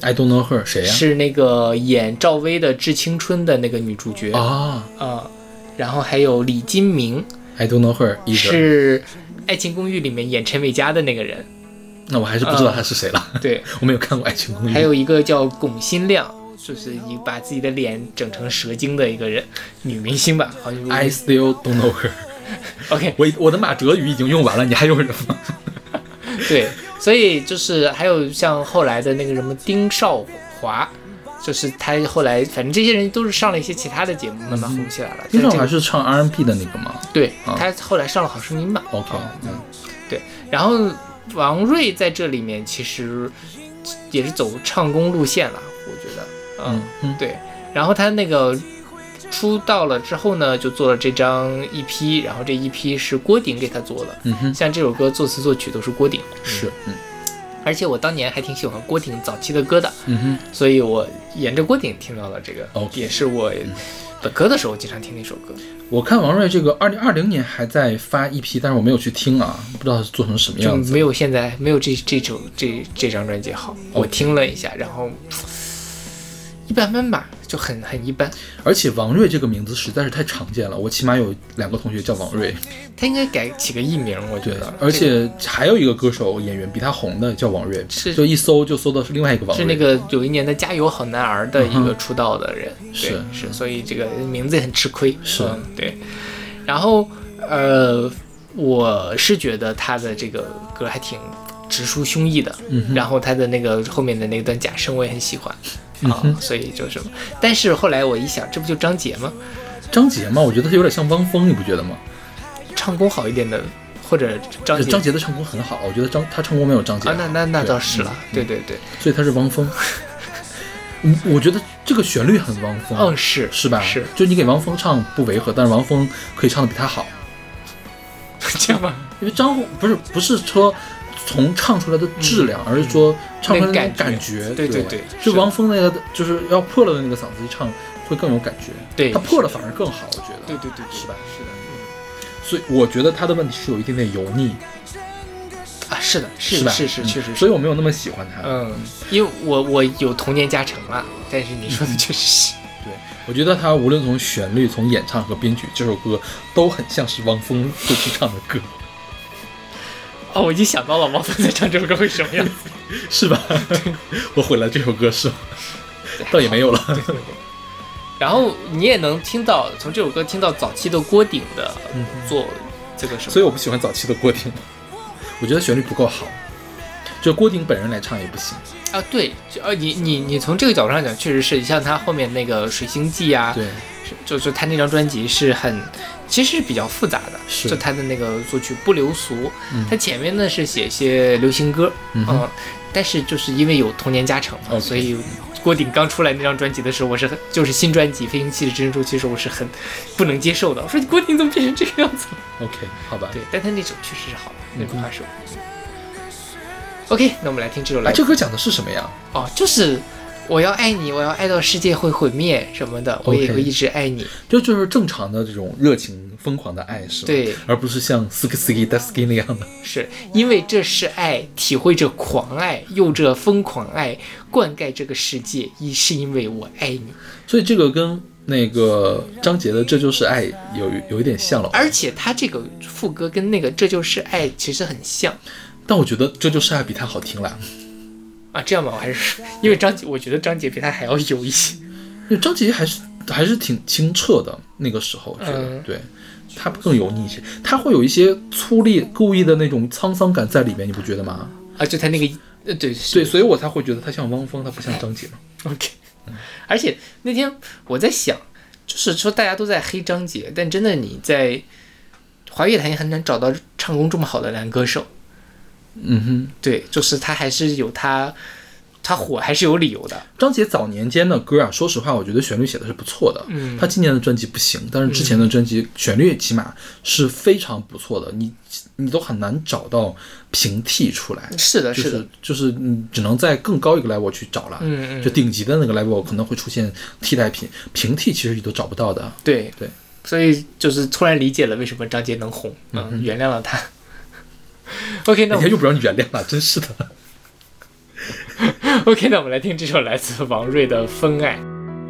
I don't know her 谁呀、是那个演赵薇的《致青春》的那个女主角。啊、啊然后还有李金铭，I don't know her。是《爱情公寓》里面演陈美嘉的那个人，那我还是不知道她是谁了。[LAUGHS] 对。[LAUGHS] 我没有看过《爱情公寓》。还有一个叫巩新亮，就是一把自己的脸整成蛇精的一个人，女明星吧，好像 I still don't know her。[LAUGHS] OK，我我的马哲语已经用完了，你还用什么？对，所以就是还有像后来的那个什么丁少华，就是他后来反正这些人都是上了一些其他的节目，慢慢红起来了。丁少华是唱 R&B 的那个吗对啊他后来上了好声音嘛。？OK，哦嗯，对，然后王瑞在这里面其实也是走唱功路线了，我觉得，嗯嗯对。然后他那个出道了之后呢，就做了这张 EP，然后这 EP 是郭顶给他做的，嗯哼，像这首歌作词作曲都是郭顶，是，嗯而且我当年还挺喜欢郭顶早期的歌的，嗯哼，所以我沿着郭顶听到了这个 OK 也是我本科的时候经常听的一首歌。我看王瑞这个二零二零年还在发 EP，但是我没有去听啊，不知道是做成什么样子。没有现在没有这这首这这张专辑好。我听了一下，然后一般般吧，就很很一般。而且王瑞这个名字实在是太常见了，我起码有两个同学叫王瑞。他应该改起个艺名，我觉得。，而且还有一个歌手演员比他红的叫王瑞，是就一搜就搜到是另外一个王瑞。是那个有一年的《加油好男儿》的一个出道的人，对是是，所以这个名字也很吃亏。是嗯对。然后呃，我是觉得他的这个歌还挺直抒胸臆的，嗯然后他的那个后面的那段假声我也很喜欢。啊、嗯哼所以就是？但是后来我一想，这不就张杰吗？张杰吗，我觉得他有点像汪峰，你不觉得吗？唱功好一点的，或者张杰张杰的唱功很好，我觉得张他唱功没有张杰。那那那倒是了，嗯对对对，所以他是汪峰。嗯，我觉得这个旋律很汪峰，嗯是是吧？是就你给汪峰唱不违和，但是汪峰可以唱的比他好，[LAUGHS] 这样吧？因为张不是不是说从唱出来的质量，而是说唱出来的感觉。对对对是汪峰那个就是要破了的那个嗓子一唱会更有感觉。对他破了反而更好，我觉得。对对对，是吧？是的，所以我觉得他的问题是有一点点油腻，啊，是的，是是吧？是是，嗯确实是。所以我没有那么喜欢他。嗯，因为我我有童年加成了，但是你说的确实是，对，我觉得他无论从旋律、从演唱和编曲，这首歌都很像是汪峰会去唱的歌，哦，我已经想到了王峰在唱这首歌会什么样子。[LAUGHS] 是吧？我毁了这首歌是吗？倒也没有了。然后你也能听到，从这首歌听到早期的郭顶的做这个什么，所以我不喜欢早期的郭顶，我觉得旋律不够好，就郭顶本人来唱也不行。啊，对，就呃，你你你从这个角度上讲，确实是像他后面那个《水星记》啊，对，就就是他那张专辑是很，其实是比较复杂的，是就他的那个作曲不流俗，嗯他前面呢是写一些流行歌，嗯哼但是就是因为有童年加成嘛所以郭顶刚出来那张专辑的时候，我是很就是新专辑《飞行器的真正周期》的时候，我是很不能接受的，我说郭顶怎么变成这个样子了？OK，好吧。对，但他那首确实是好的，那个花手。OK，那我们来听这首来哎，这歌讲的是什么呀？哦，就是我要爱你，我要爱到世界会毁灭什么的，我也会一直爱你。这就是正常的这种热情疯狂的爱，是吧？对而不是像 s k i s k i d a s k i 那样的。是因为这是爱，体会着狂爱，用这疯狂爱，灌溉这个世界，一是因为我爱你。所以这个跟那个张杰的《这就是爱》有有一点像了。而且他这个副歌跟那个这就是爱其实很像但我觉得《这就是爱》比他好听啦，啊。这样吧，我还是因为张杰，我觉得张杰比他还要油一些。因为张杰还是还是挺清澈的，那个时候觉得、嗯对。他更油腻一些，他会有一些粗粝、故意的那种沧桑感在里面，你不觉得吗？啊，就他那个，呃，对，对，所以我才会觉得他像汪峰，他不像张杰嘛。[LAUGHS] OK，而且那天我在想，就是说大家都在黑张杰，但真的你在华语乐坛也很难找到唱功这么好的男歌手。嗯哼，对，就是他还是有他他火还是有理由的。张杰早年间的歌啊，说实话，我觉得旋律写的是不错的。嗯他今年的专辑不行，但是之前的专辑旋律起码是非常不错的，你你都很难找到平替出来。是的，是的，是就是你只能在更高一个 level 去找了，嗯嗯就顶级的那个 level 可能会出现替代品，平替其实你都找不到的。对对，所以就是突然理解了为什么张杰能红，嗯，原谅了他。[LAUGHS] OK，那我们人家又不让你原谅了，真是的。[LAUGHS] OK，那我们来听这首来自王瑞的《分爱》。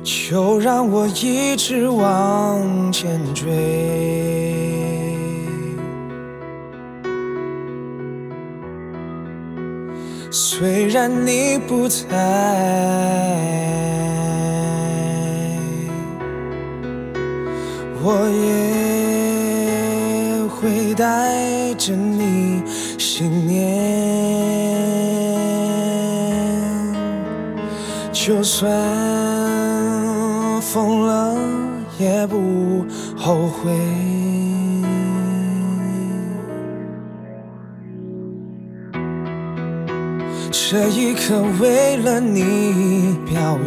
就让我一直往前追。虽然你不在，我也会带着你信念。就算疯了，也不后悔。这一刻为了你表演，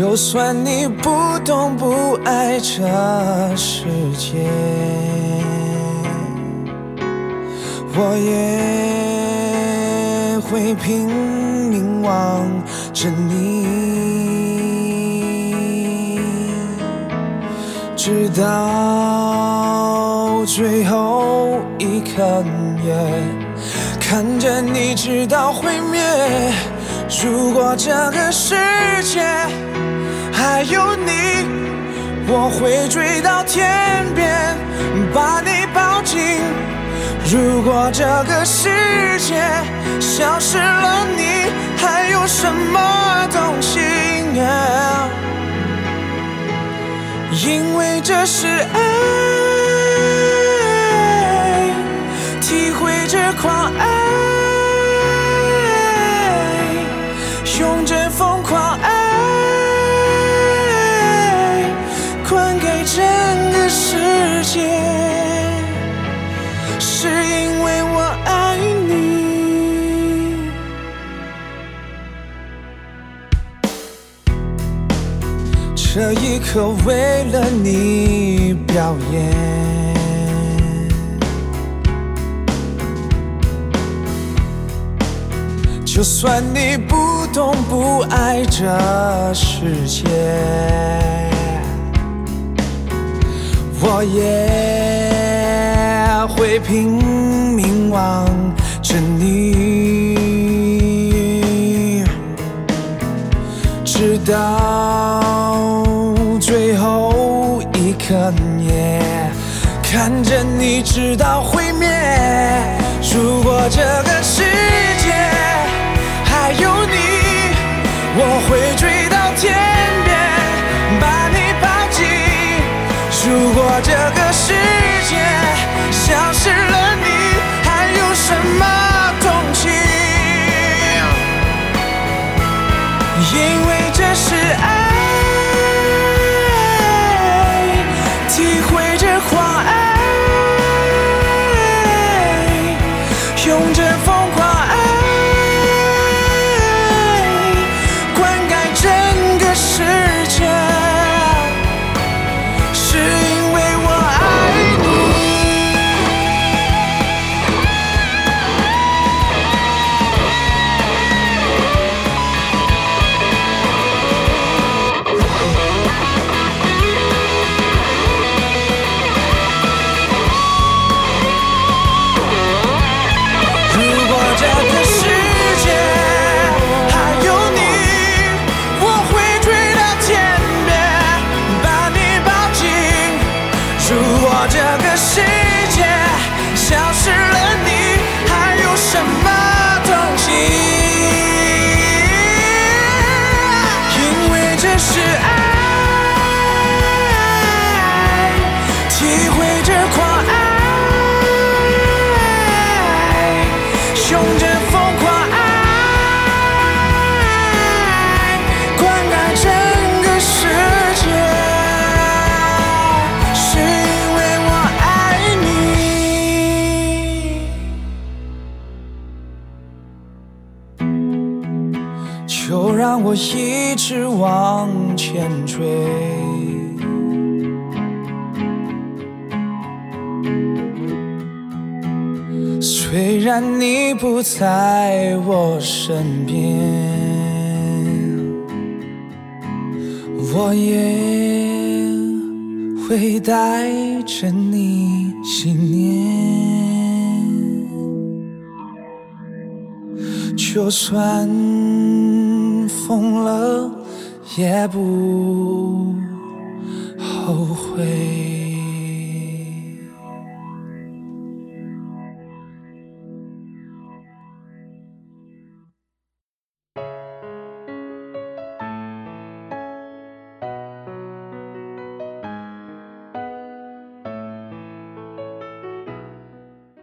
就算你不懂不爱这世界。我也会拼命望着你，直到最后一刻也看着你直到毁灭。如果这个世界还有你，我会追到天边，把你抱紧。如果这个世界消失了你，还有什么动心？因为这是爱，体会这狂爱，用这这一刻为了你表演，就算你不懂不爱这世界。我也会拼命望着你，直到最后一刻也看着你直到毁灭。如果这个世界还有你，我会追到天边，把你抱紧。如果这个世界消失了你，还有什么动情？因为这是爱，就算疯了，也不后悔。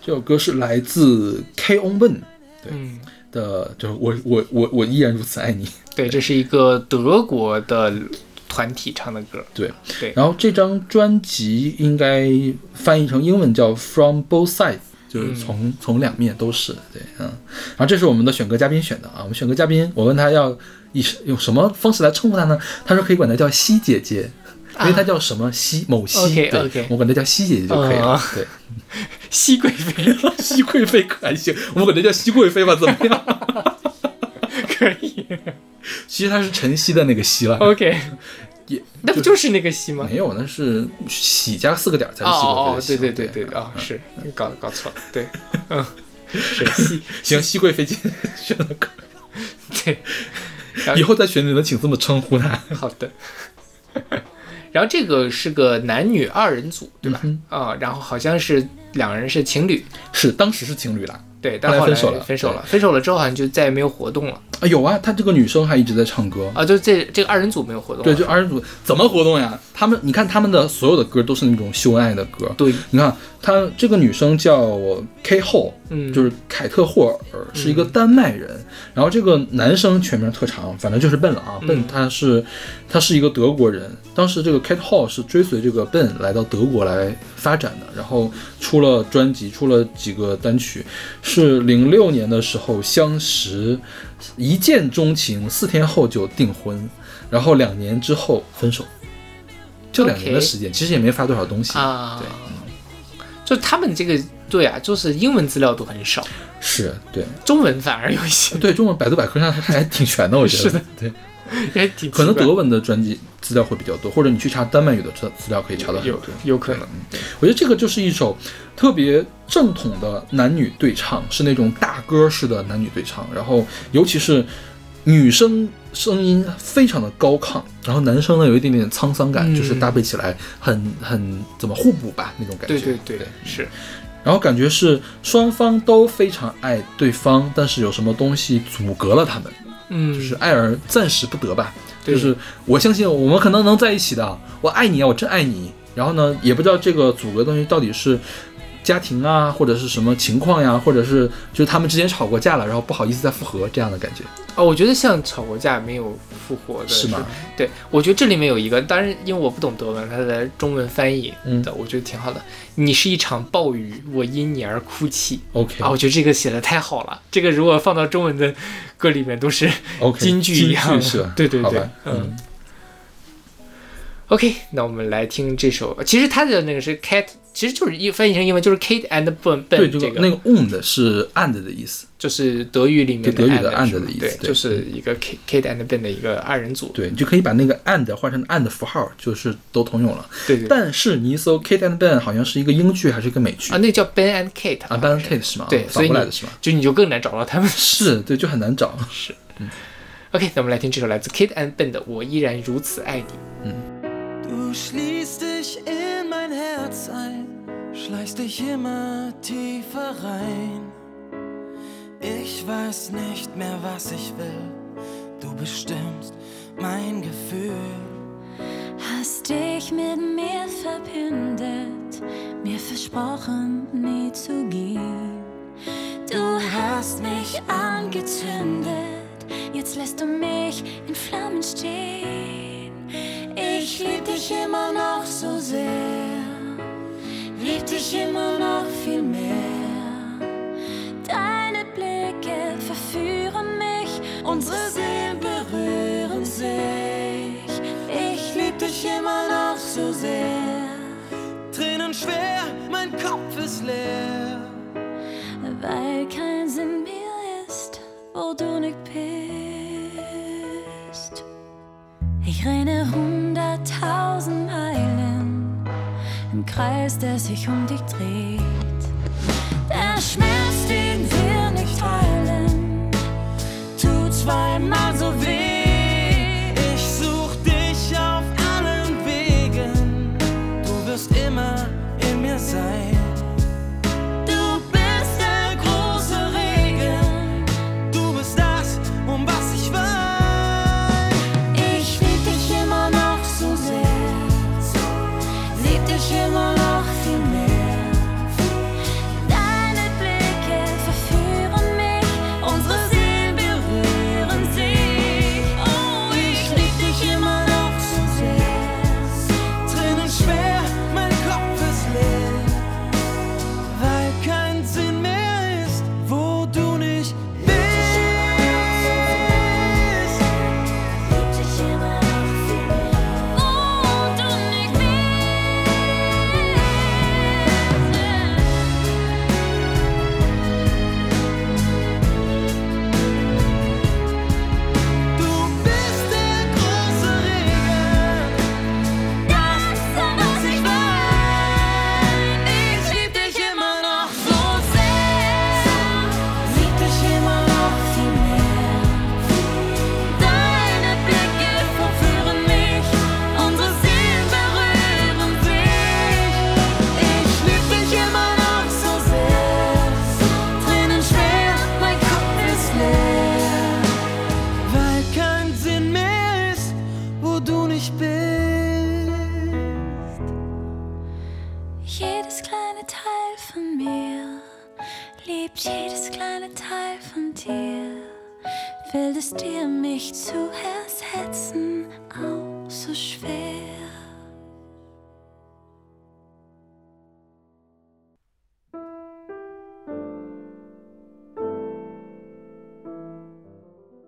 这首歌是来自 K On Ben 嗯，的，就是我我我我依然如此爱你。[LAUGHS] 对，这是一个德国的团体唱的歌。对，对，然后这张专辑应该翻译成英文叫 From Both Sides，就是从、从两面都是。对，嗯。然后这是我们的选歌嘉宾选的啊，我们选歌嘉宾，我问他要以用什么方式来称呼他呢？他说可以管他叫西姐姐。因为他叫什么西某西 OK，对 OK 我管他叫西姐姐就可以了。哦对，[LAUGHS] 熹贵妃熹贵妃可还行，我们管他叫熹贵妃吧，怎么样？[LAUGHS] 可以。其实他是晨曦的那个曦了，OK，[LAUGHS] 也那不就是那个熹吗？没有，那是喜加四个点儿才是熹贵妃哦哦，对对对对，啊，是搞搞错了，对，嗯，是熹，行，熹贵妃今天选的歌，对，以后在群里能请这么称呼他。好的。然后这个是个男女二人组，对吧？嗯啊、然后好像是两人是情侣，是，当时是情侣啦。对，但后来分手了分手了，分手了之后好像就再也没有活动了啊，有啊，他这个女生还一直在唱歌。啊，就这这个二人组没有活动，对，就二人组怎么活动呀？他们，你看他们的所有的歌都是那种秀恩爱的歌。对，你看他这个女生叫 K 后，嗯。就是凯特霍尔，是一个丹麦人。然后这个男生全名特长，反正就是 Ben 了啊。Ben 他是他是一个德国人，当时这个 Kate Hall 是追随这个 Ben 来到德国来发展的，然后出了专辑，出了几个单曲，是零六年的时候相识，一见钟情，四天后就订婚，然后两年之后分手，就两年的时间，其实也没发多少东西啊对，就他们这个对啊，就是英文资料都很少，是对。中文反而有一些，对，中文百度百科上还挺全的，我觉得。是的。对，也挺可能德文的专辑资料会比较多，或者你去查丹麦语的资资料可以查到很有多。有可能，我觉得这个就是一首特别正统的男女对唱，是那种大歌式的男女对唱，然后尤其是女生声音非常的高亢，然后男生呢有一点点沧桑感，嗯就是搭配起来很很怎么互补吧那种感觉。对对对，是然后感觉是双方都非常爱对方，但是有什么东西阻隔了他们，嗯，就是爱而暂时不得吧。就是我相信我们可能能在一起的，我爱你啊，我真爱你。然后呢，也不知道这个阻隔东西到底是家庭啊，或者是什么情况呀，或者是就是他们之间吵过架了，然后不好意思再复合这样的感觉，哦，我觉得像吵过架没有复活的是吗？对，我觉得这里面有一个，当然因为我不懂德文，它的中文翻译嗯的，我觉得挺好的。你是一场暴雨，我因你而哭泣。OK 啊，我觉得这个写的太好了。这个如果放到中文的歌里面，都是 OK，京剧一样的是吧？对 [LAUGHS] 对对，嗯嗯，OK。那我们来听这首，其实它的那个是 Cat，其实就是一翻译成英文就是 Kate and Ben 对，Ben 这个，这个那个 und 是 and 的意思，就是德语里面对德语的 and and 的意思对就是一个 Kate and Ben 的一个二人组。对，你就可以把那个 and 换成 and 符号，就是都通用了。对对但是你一搜 Kate and Ben 好像是一个英剧还是一个美剧啊，那个叫 Ben and Kate 啊，Ben and Kate 是吗？对，反所以你过来的是吗？就你就更难找到他们。是对，就很难找。是，嗯 OK，那我们来听这首来自 Kate and Ben 的《我依然如此爱你》。Du schließt dich in mein Herz ein, schleichst dich immer tiefer rein. Ich weiß nicht mehr, was ich will. Du bestimmst mein Gefühl. Hast dich mit mir verbündet, mir versprochen, nie zu gehen. Du hast mich angezündet, jetzt lässt du mich in Flammen stehen. Ich lieb dich immer noch so sehr, lieb dich immer noch viel mehr. Deine Blicke verführen mich, unsere Seelen berühren sich. Ich lieb dich immer noch so sehr, Tränen schwer, mein Kopf ist leer. weil kein Sinn mehr ist, wo du nicht bist. Ich renne hunderttausend Meilen im Kreis, der sich um dich dreht. Der Schmerz, den wir nicht teilen, tut zweimal so weh.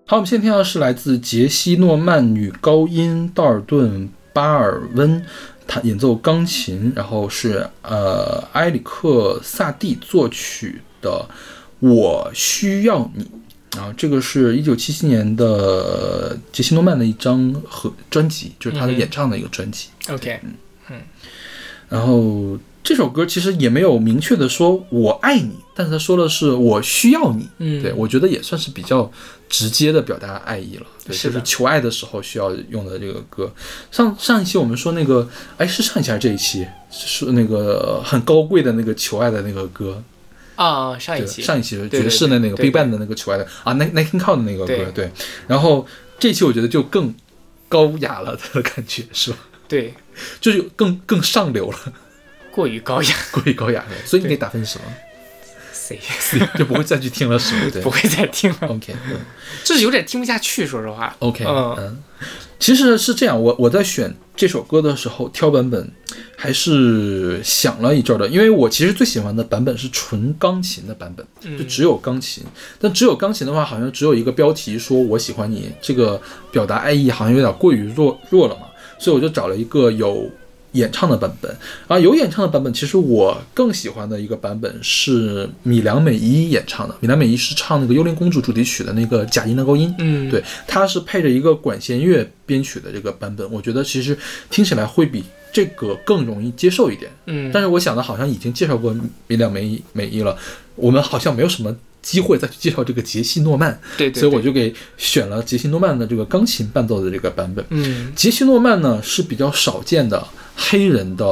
好，我们现在听到的是来自杰西·诺曼女高音道尔顿·巴尔温，他演奏钢琴，然后是呃埃里克·萨蒂作曲的《我需要你》。然后这个是一九七七年的杰西·诺曼的一张合专辑，就是他的演唱的一个专辑。OK，嗯然后这首歌其实也没有明确的说我爱你，但是他说的是我需要你。嗯对我觉得也算是比较直接的表达爱意了。对，是就是求爱的时候需要用的这个歌。上上一期我们说那个，哎，是上一期还是这一期？是那个很高贵的那个求爱的那个歌。啊，上一，期上一期爵士的那个 Big Band 的那个求爱的啊，Nat Nat King Cole 的那个歌，对对。然后这期我觉得就更高雅了的感觉，是吧？对就是更更上流了，过于高雅，[LAUGHS] 过于高雅了，所以你给打分什么？谁？[LAUGHS] 就不会再去听了，是不对。不会再听了，？OK，嗯。就是有点听不下去，说实话。OK，嗯。嗯，其实是这样，我我在选这首歌的时候挑版本，还是想了一阵儿的，因为我其实最喜欢的版本是纯钢琴的版本，就只有钢琴。但只有钢琴的话，好像只有一个标题说我喜欢你，这个表达爱意好像有点过于弱弱了嘛，所以我就找了一个有。演唱的版本。啊，有演唱的版本，其实我更喜欢的一个版本是米良美依演唱的。米良美依是唱那个《幽灵公主》主题曲的那个假音的高音，嗯，对，它是配着一个管弦乐编曲的这个版本，我觉得其实听起来会比这个更容易接受一点。嗯，但是我想的好像已经介绍过米良美美依了，我们好像没有什么机会再去介绍这个杰西诺曼，对对，对。所以我就给选了杰西诺曼的这个钢琴伴奏的这个版本。嗯。杰西诺曼呢是比较少见的黑人的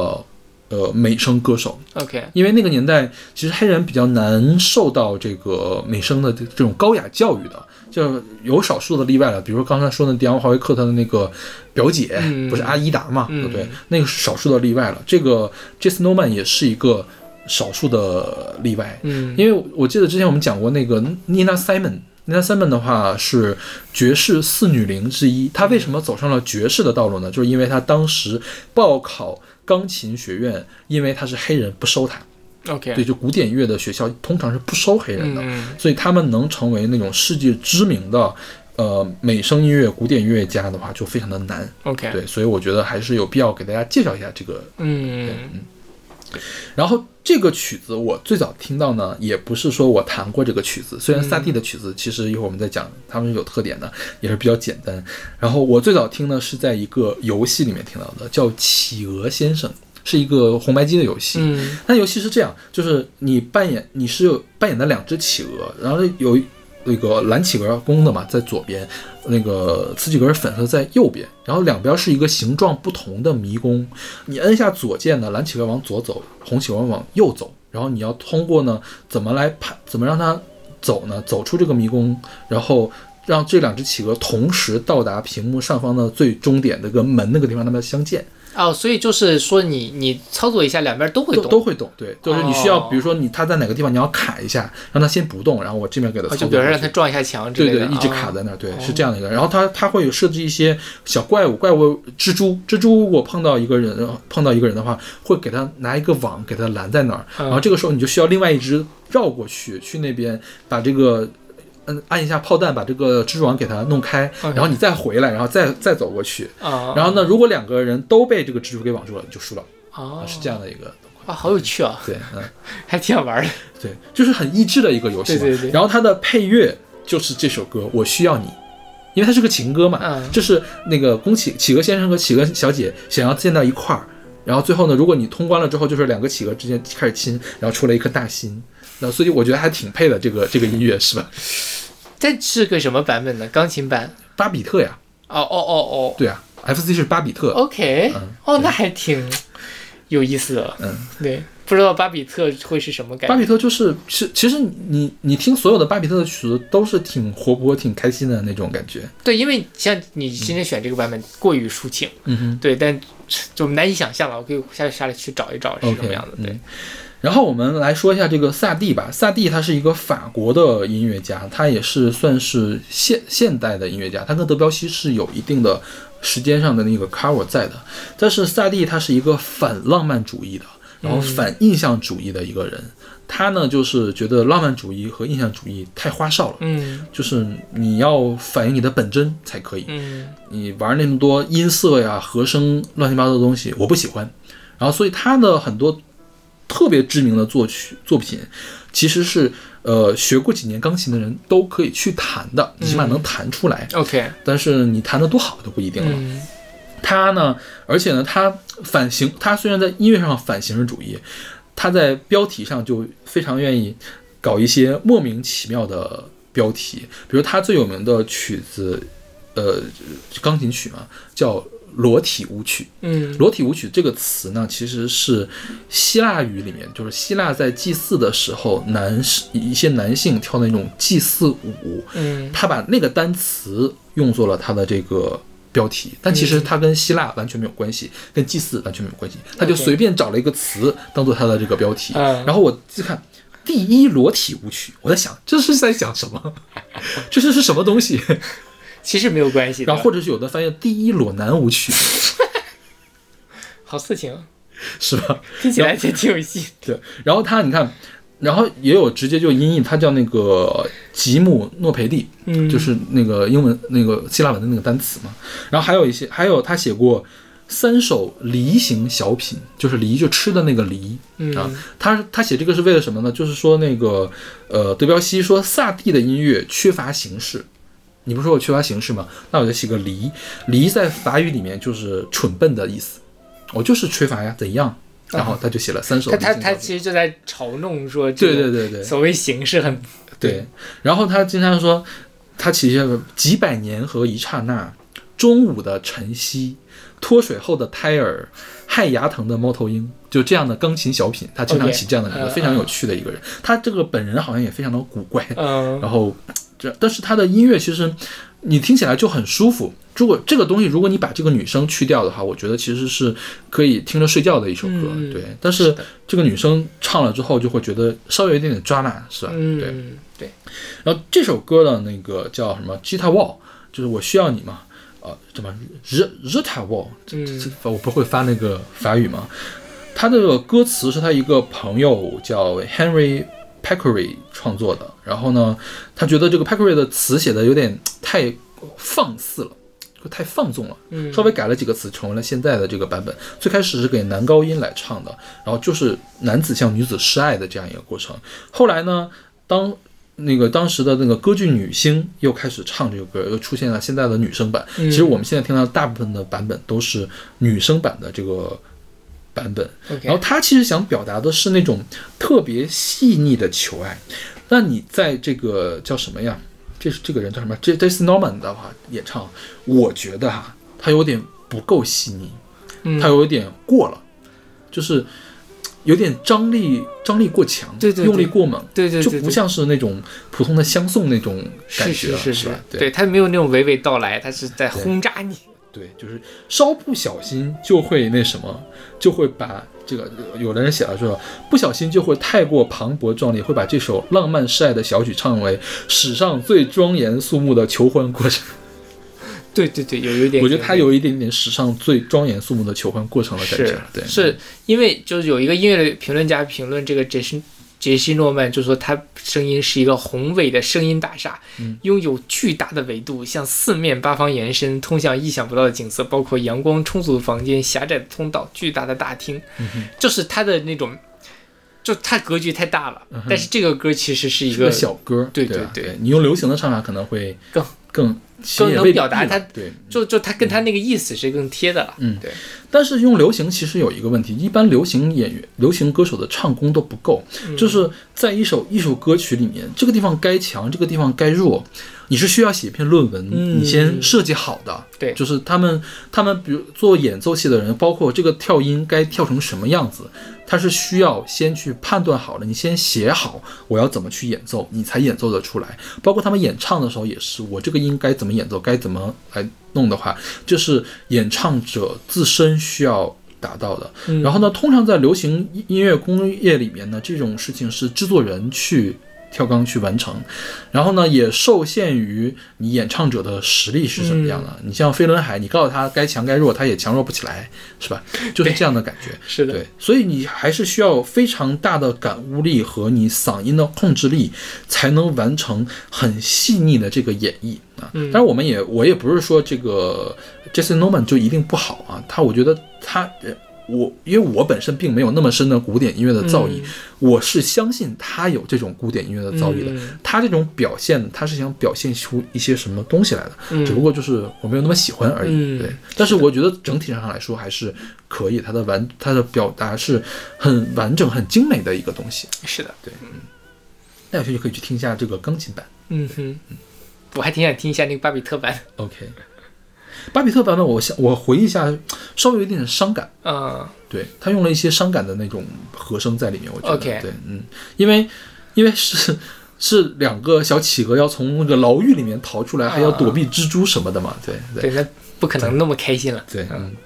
呃美声歌手，OK，因为那个年代其实黑人比较难受到这个美声的这这种高雅教育的，就有少数的例外了。比如说刚才说的迪昂·华维克他的那个表姐，嗯不是阿依达嘛，嗯对不对？那个是少数的例外了。这个 Jason Norman 也是一个少数的例外，嗯因为我记得之前我们讲过那个 Nina Simon。Nina Simon 的话是爵士四女伶之一，她为什么走上了爵士的道路呢？就是因为她当时报考钢琴学院，因为她是黑人不收她。OK，对，就古典乐的学校通常是不收黑人的，嗯所以他们能成为那种世界知名的呃美声音乐、古典音乐家的话，就非常的难。OK，对，所以我觉得还是有必要给大家介绍一下这个嗯然后这个曲子我最早听到呢，也不是说我弹过这个曲子，虽然萨蒂的曲子其实一会儿我们再讲，他们是有特点的，也是比较简单。然后我最早听呢是在一个游戏里面听到的，叫《企鹅先生》，是一个红白机的游戏。嗯那游戏是这样，就是你扮演你是有扮演的两只企鹅，然后有一那个蓝企鹅公的嘛在左边，那个雌企鹅粉色在右边，然后两边是一个形状不同的迷宫。你摁下左键呢，蓝企鹅往左走，红企鹅往右走，然后你要通过呢怎么来判怎么让它走呢？走出这个迷宫，然后。让这两只企鹅同时到达屏幕上方的最终点那个门那个地方，它们相见。哦，所以就是说你你操作一下，两边都会动，都会动，对，就是你需要，哦比如说你它在哪个地方，你要卡一下，让它先不动，然后我这边给它哦操作就比如说让它撞一下墙之类的，对对，一直哦卡在那儿，对，是这样的一个。然后它它会有设置一些小怪物，怪物蜘蛛，蜘蛛如果碰到一个人碰到一个人的话，会给他拿一个网给他拦在那儿，嗯然后这个时候你就需要另外一只绕过去，去那边把这个。嗯，按一下炮弹把这个蜘蛛网给它弄开然后你再回来，然后再再走过去。啊，然后呢，如果两个人都被这个蜘蛛给网住了，你就输了，哦啊，是这样的一个。啊，好有趣啊，对，嗯。[LAUGHS] 还挺好玩的。对，就是很益智的一个游戏嘛。对对对然后它的配乐就是这首歌《我需要你》，因为它是个情歌嘛，嗯就是那个宫企企鹅先生和企鹅小姐想要见到一块儿，然后最后呢，如果你通关了之后，就是两个企鹅之间开始亲，然后出了一颗大心。那所以我觉得还挺配的，这个这个音乐是吧？这是个什么版本呢？钢琴版？巴比特呀，哦哦哦哦对啊，FC 是巴比特。哦，OK，嗯哦，那还挺有意思的。嗯，对，不知道巴比特会是什么感觉。巴比特就是，是其实你你听所有的巴比特的曲子都是挺活泼、挺开心的那种感觉。对，因为像你今天选这个版本过于抒情，嗯哼。对，但就难以想象了。我可以下下来去找一找是什么样的。对嗯，然后我们来说一下这个萨蒂吧。萨蒂他是一个法国的音乐家，他也是算是现现代的音乐家，他跟德彪西是有一定的时间上的那个 cover 在的。但是萨蒂他是一个反浪漫主义的，然后反印象主义的一个人。他呢就是觉得浪漫主义和印象主义太花哨了，嗯就是你要反映你的本真才可以。嗯你玩那么多音色呀、和声乱七八糟的东西，我不喜欢。然后，所以他的很多特别知名的作曲作品，其实是呃学过几年钢琴的人都可以去弹的，起码能弹出来。，OK，但是你弹得多好都不一定了。嗯他呢，而且呢，他反形，他虽然在音乐上反形式主义，他在标题上就非常愿意搞一些莫名其妙的标题，比如他最有名的曲子，呃，钢琴曲嘛，叫裸体舞曲。嗯裸体舞曲这个词呢，其实是希腊语里面，就是希腊在祭祀的时候，男士一些男性跳的那种祭祀舞，嗯他把那个单词用作了他的这个标题，但其实它跟希腊完全没有关系，跟祭祀完全没有关系，他就随便找了一个词当做他的这个标题。嗯然后我就看第一裸体舞曲，我在想这是在讲什么？[LAUGHS] 这是是什么东西？其实没有关系。然后或者是有的翻译第一裸男舞曲，[LAUGHS] 好色情，是吧？听起来也挺有戏。[LAUGHS] 对，然后他你看，然后也有直接就音译，他叫那个吉姆诺培蒂，嗯就是那个英文那个希腊文的那个单词嘛。然后还有一些，还有他写过三首梨形小品，就是梨就吃的那个梨嗯啊。他他写这个是为了什么呢？就是说那个呃，德彪西说萨蒂的音乐缺乏形式。你不是说我缺乏形式吗？那我就写个梨，梨在法语里面就是蠢笨的意思，我就是缺乏呀，怎样？然后他就写了三首他他。他其实就在嘲弄说，对对对对所谓形式很对，然后他经常说，他起下个几百年和一刹那，中午的晨曦，脱水后的胎儿，害牙疼的猫头鹰，就这样的钢琴小品，他经常起这样的一个嗯非常有趣的一个人。他这个本人好像也非常的古怪，嗯然后这但是他的音乐其实你听起来就很舒服。如果这个东西，如果你把这个女生去掉的话，我觉得其实是可以听着睡觉的一首歌。嗯对，但是这个女生唱了之后，就会觉得稍微有一点点抓马，是吧？对。嗯对，然后这首歌的那个叫什么 Gita Wall，就是我需要你嘛，呃，什么 R Rita Wall，这嗯这我不会发那个法语嘛。他这个歌词是他一个朋友叫 Henry Peckery 创作的，然后呢，他觉得这个 Peckery 的词写的有点太放肆了。就太放纵了，嗯稍微改了几个词，成为了现在的这个版本。最开始是给男高音来唱的，然后就是男子向女子示爱的这样一个过程。后来呢，当那个当时的那个歌剧女星又开始唱这个歌，又出现了现在的女生版。嗯其实我们现在听到的大部分的版本都是女生版的这个版本。然后他其实想表达的是那种特别细腻的求爱。那你在这个叫什么呀？这是这个人叫什么？J Jason Norman 的话演唱，我觉得哈，他有点不够细腻，嗯他有点过了，就是有点张力张力过强，对对对用力过猛，对对对对就不像是那种普通的相送那种感是觉了，是是吧？对他没有那种娓娓道来，他是在轰炸你。对，就是稍不小心就会那什么，就会把这个有的人写了说，不小心就会太过磅礴壮丽，会把这首浪漫示爱的小曲唱为史上最庄严肃穆的求婚过程。[LAUGHS] 对对对，有有一点，我觉得他有一点点史上最庄严肃穆的求婚过程的感觉。对，是因为就是有一个音乐的评论家评论这个杰西杰西诺曼，就说他声音是一个宏伟的声音大厦，嗯。拥有巨大的纬度，向四面八方延伸，通向意想不到的景色，包括阳光充足的房间、狭窄的通道、巨大的大厅，嗯就是他的那种，就他格局太大了。但是这个歌其实是一个小歌，对对对对。对，你用流行的唱法可能会更更更能表达他对。就就他跟他那个意思是更贴的了。嗯对，但是用流行其实有一个问题，一般流行演员、流行歌手的唱功都不够，嗯就是在一首一首歌曲里面，这个地方该强，这个地方该弱，你是需要写一篇论文，嗯你先设计好的。对就是他们他们比如做演奏系的人，包括这个跳音该跳成什么样子，他是需要先去判断好了，你先写好我要怎么去演奏，你才演奏得出来。包括他们演唱的时候也是，我这个音该怎么演奏，该怎么来弄的话，就是演唱者自身需要达到的。嗯然后呢，通常在流行音乐工业里面呢，这种事情是制作人去跳钢去完成，然后呢，也受限于你演唱者的实力是什么样的。嗯你像飞轮海，你告诉他该强该弱，他也强弱不起来，是吧？[LAUGHS] 就是这样的感觉。是的对，所以你还是需要非常大的感悟力和你嗓音的控制力，才能完成很细腻的这个演绎啊。嗯当然，我们也我也不是说这个 Jason Norman 就一定不好啊，他我觉得他呃。我因为我本身并没有那么深的古典音乐的造诣，嗯我是相信他有这种古典音乐的造诣的。嗯他这种表现，他是想表现出一些什么东西来的，嗯只不过就是我没有那么喜欢而已。嗯对，但是我觉得整体上来说还是可以，他的完他的表达是很完整、很精美的一个东西。是的，对，嗯，那有兴趣可以去听一下这个钢琴版。嗯哼，我还挺想听一下那个巴比特版。OK，巴比特版本，我想我回忆一下，稍微有一点点伤感。啊，对他用了一些伤感的那种和声在里面，我觉得对，嗯，因为因为是 [LAUGHS] 是两个小企鹅要从那个牢狱里面逃出来，还要躲避蜘蛛什么的嘛，对对对，那不可能那么开心了。对，嗯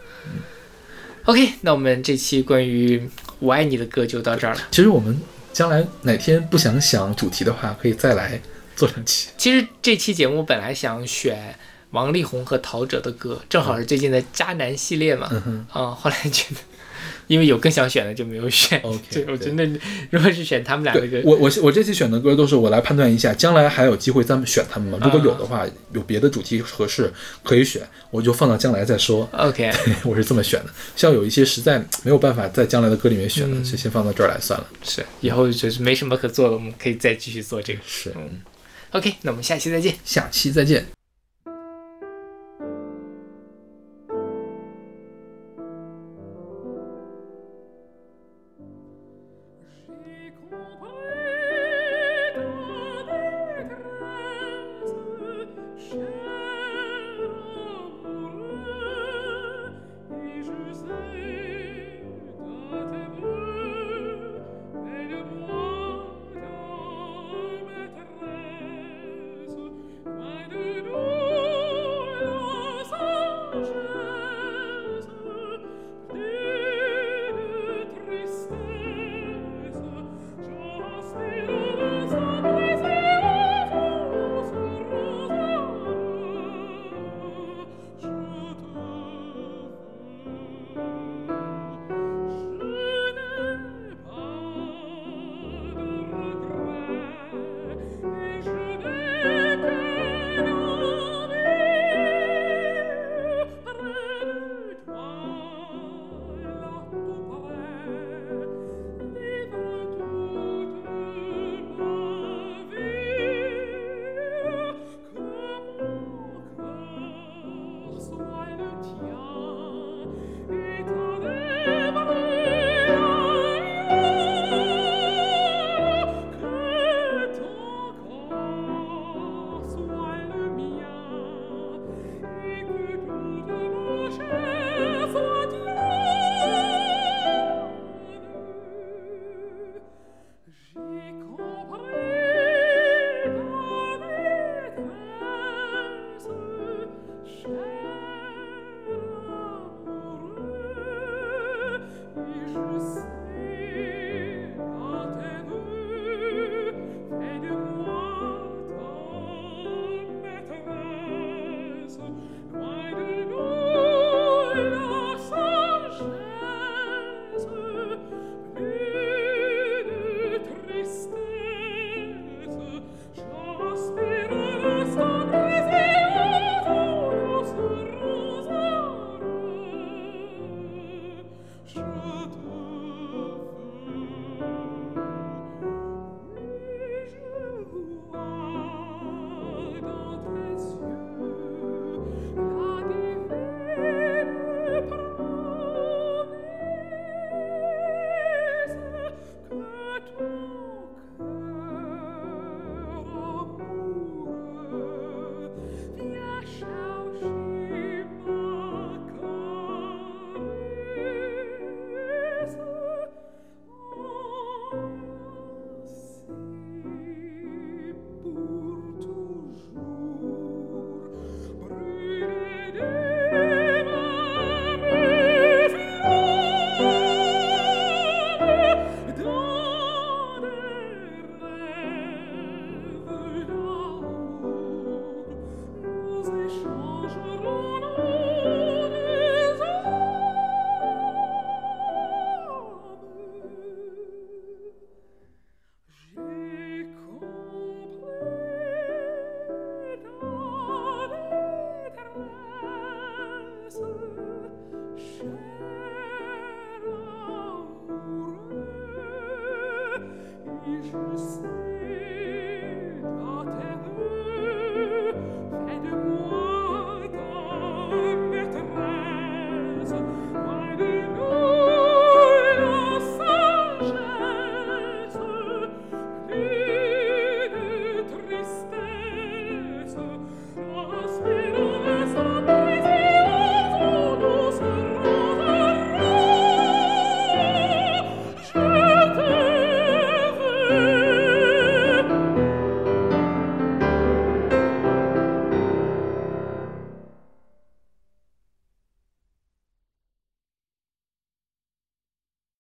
，OK，那我们这期关于我爱你的歌就到这儿了。其实我们将来哪天不想想主题的话，可以再来做两期。其实这期节目本来想选王力宏和陶喆的歌，正好是最近的渣男系列嘛。嗯啊、后来觉得因为有更想选的就没有选。[LAUGHS] OK，[LAUGHS] 对，我对觉得如果是选他们俩的歌对，我我我这期选的歌都是我来判断一下，将来还有机会咱们选他们吗？如果有的话，有别的主题合适可以选，我就放到将来再说。OK，[LAUGHS] 我是这么选的，像有一些实在没有办法在将来的歌里面选的，嗯就先放到这儿来算了。是以后就是没什么可做的，我们可以再继续做这个。是，嗯 OK，那我们下期再见。下期再见。